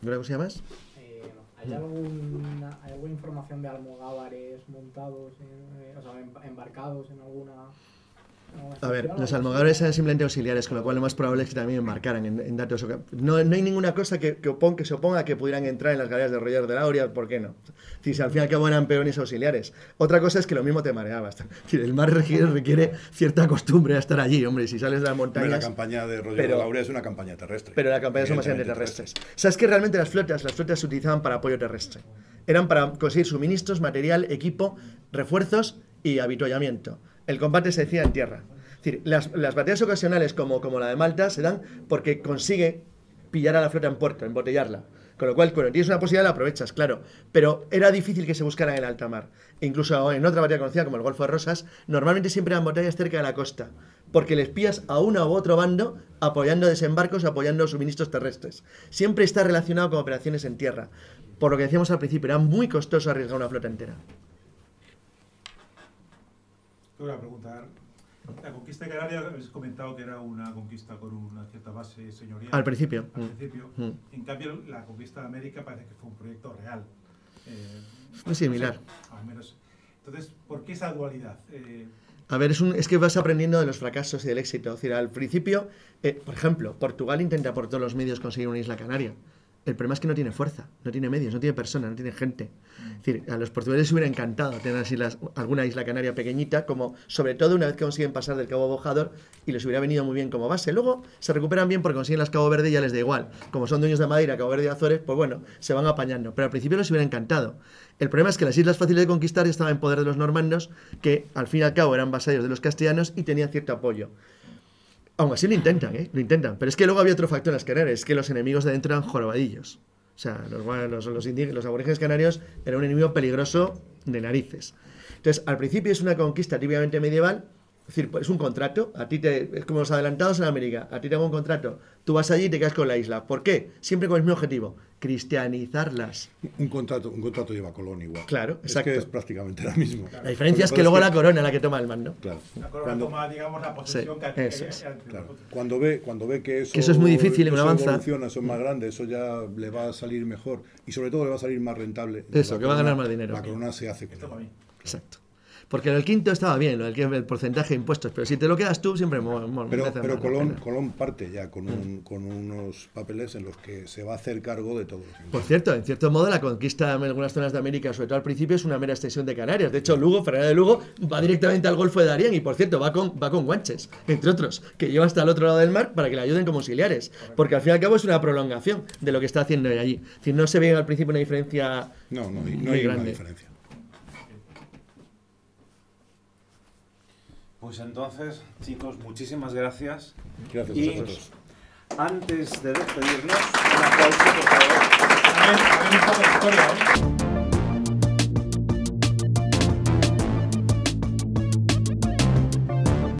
Speaker 3: ¿Alguna cosilla más?
Speaker 5: Eh. ¿Hay, alguna, ¿Hay alguna información de almogávares montados, en, eh, o sea, em- embarcados en alguna...
Speaker 3: A ver, los almogávares eran simplemente auxiliares, con lo cual lo más probable es que también embarcaran en, en datos. No, no hay ninguna cosa que, que, opon- que se oponga a que pudieran entrar en las galeras de Roger de la Aurea, ¿por qué no? Si, si al fin y al cabo eran peones auxiliares. Otra cosa es que lo mismo te mareabas. Decir, El mar requiere, requiere cierta costumbre a estar allí, hombre, si sales de las
Speaker 2: Hombre, la
Speaker 3: montañas...
Speaker 2: campaña de Roger
Speaker 3: pero-
Speaker 2: de Laurea es una campaña terrestre.
Speaker 3: Pero la campaña son bastante
Speaker 2: Evidentemente
Speaker 3: terrestres. ¿Sabes que realmente las flotas, las flotas se utilizaban para apoyo terrestre? Eran para conseguir suministros, material, equipo, refuerzos y habituallamiento. El combate se decía en tierra. Es decir, las, las batallas ocasionales como, como la de Malta se dan porque consigue pillar a la flota en puerto, embotellarla. Con lo cual, cuando tienes una posibilidad la aprovechas, claro. Pero era difícil que se buscara en alta mar. E incluso en otra batalla conocida como el Golfo de Rosas, normalmente siempre eran batallas cerca de la costa. Porque les pillas a uno u otro bando apoyando desembarcos, apoyando suministros terrestres. Siempre está relacionado con operaciones en tierra. Por lo que decíamos al principio, era muy costoso arriesgar una flota entera.
Speaker 7: Tengo una pregunta. La conquista de Canarias, habéis comentado que era una conquista con una cierta base señorial.
Speaker 3: Al principio.
Speaker 7: Al
Speaker 3: Mm.
Speaker 7: principio.
Speaker 3: Mm.
Speaker 7: En cambio, la conquista de América parece que fue un proyecto real. Eh,
Speaker 3: Muy similar.
Speaker 7: no sé, al menos. Entonces, ¿por qué esa dualidad? Eh,
Speaker 3: A ver, es, un- es que vas aprendiendo de los fracasos y del éxito. Es decir, al principio, eh, por ejemplo, Portugal intenta por todos los medios conseguir una isla canaria. El problema es que no tiene fuerza, no tiene medios, no tiene personas, no tiene gente. Es decir, a los portugueses les hubiera encantado tener las islas- alguna isla canaria pequeñita, como sobre todo una vez que consiguen pasar del Cabo Bojador y les hubiera venido muy bien como base. Luego se recuperan bien porque consiguen las Cabo Verde y ya les da igual. Como son dueños de Madeira, Cabo Verde y Azores, pues bueno, se van apañando. Pero al principio les hubiera encantado. El problema es que las islas fáciles de conquistar estaban en poder de los normandos, que al fin y al cabo eran vasallos de los castellanos y tenían cierto apoyo. Aún así lo intentan, ¿eh? Lo intentan. Pero es que luego había otro factor en las Canarias, es que los enemigos de dentro eran jorobadillos. O sea, los, los, los aborígenes canarios eran un enemigo peligroso de narices. Entonces, al principio es una conquista típicamente medieval, es decir, pues, es un contrato, a ti te, es como los adelantados en América, a ti te hago un contrato, tú vas allí y te quedas con la isla. ¿Por qué? Siempre con el mismo objetivo, cristianizarlas.
Speaker 2: Un contrato, un contrato lleva Colón igual.
Speaker 3: Claro,
Speaker 2: es
Speaker 3: exacto.
Speaker 2: que es prácticamente la misma.
Speaker 3: La diferencia es que luego la corona es la que toma el mando.
Speaker 2: Claro.
Speaker 7: la corona
Speaker 2: Cuando-
Speaker 7: toma, digamos, la posesión
Speaker 3: Sí,
Speaker 7: que
Speaker 3: eso
Speaker 7: que-
Speaker 3: es.
Speaker 2: Claro. Cuando ve, cuando ve que eso,
Speaker 3: Que eso es muy difícil y no
Speaker 2: eso
Speaker 3: avanza.
Speaker 2: evoluciona, eso es más grande, eso ya le va a salir mejor y sobre todo le va a salir más rentable.
Speaker 3: Eso,
Speaker 2: La
Speaker 3: que va a ganar
Speaker 2: corona-
Speaker 3: más dinero.
Speaker 2: La corona se hace con
Speaker 7: Esto para mí.
Speaker 3: Exacto. Porque el quinto estaba bien, lo del que- el porcentaje de impuestos, pero si te lo quedas tú, siempre mo- mo-
Speaker 2: Pero, pero Colón. Colón parte ya con, un- con unos papeles en los que se va a hacer cargo de todos los
Speaker 3: Por cierto, en cierto modo, la conquista en algunas zonas de América, sobre todo al principio, es una mera extensión de Canarias. De hecho, Lugo, Fernández de Lugo, va directamente al Golfo de Darién y, por cierto, va con, va con guanches, entre otros, que lleva hasta el otro lado del mar para que le ayuden como auxiliares. Porque al fin y al cabo es una prolongación de lo que está haciendo allí. Es decir, no se ve al principio una diferencia
Speaker 2: No, no, hay- no
Speaker 3: muy
Speaker 2: hay una
Speaker 3: grande.
Speaker 2: diferencia.
Speaker 1: Pues entonces, chicos, muchísimas gracias.
Speaker 2: Gracias
Speaker 1: Y
Speaker 2: a vosotros.
Speaker 1: antes de despedirnos, un aplauso, por favor.
Speaker 7: A ver, a ver un poco de historia, ¿eh?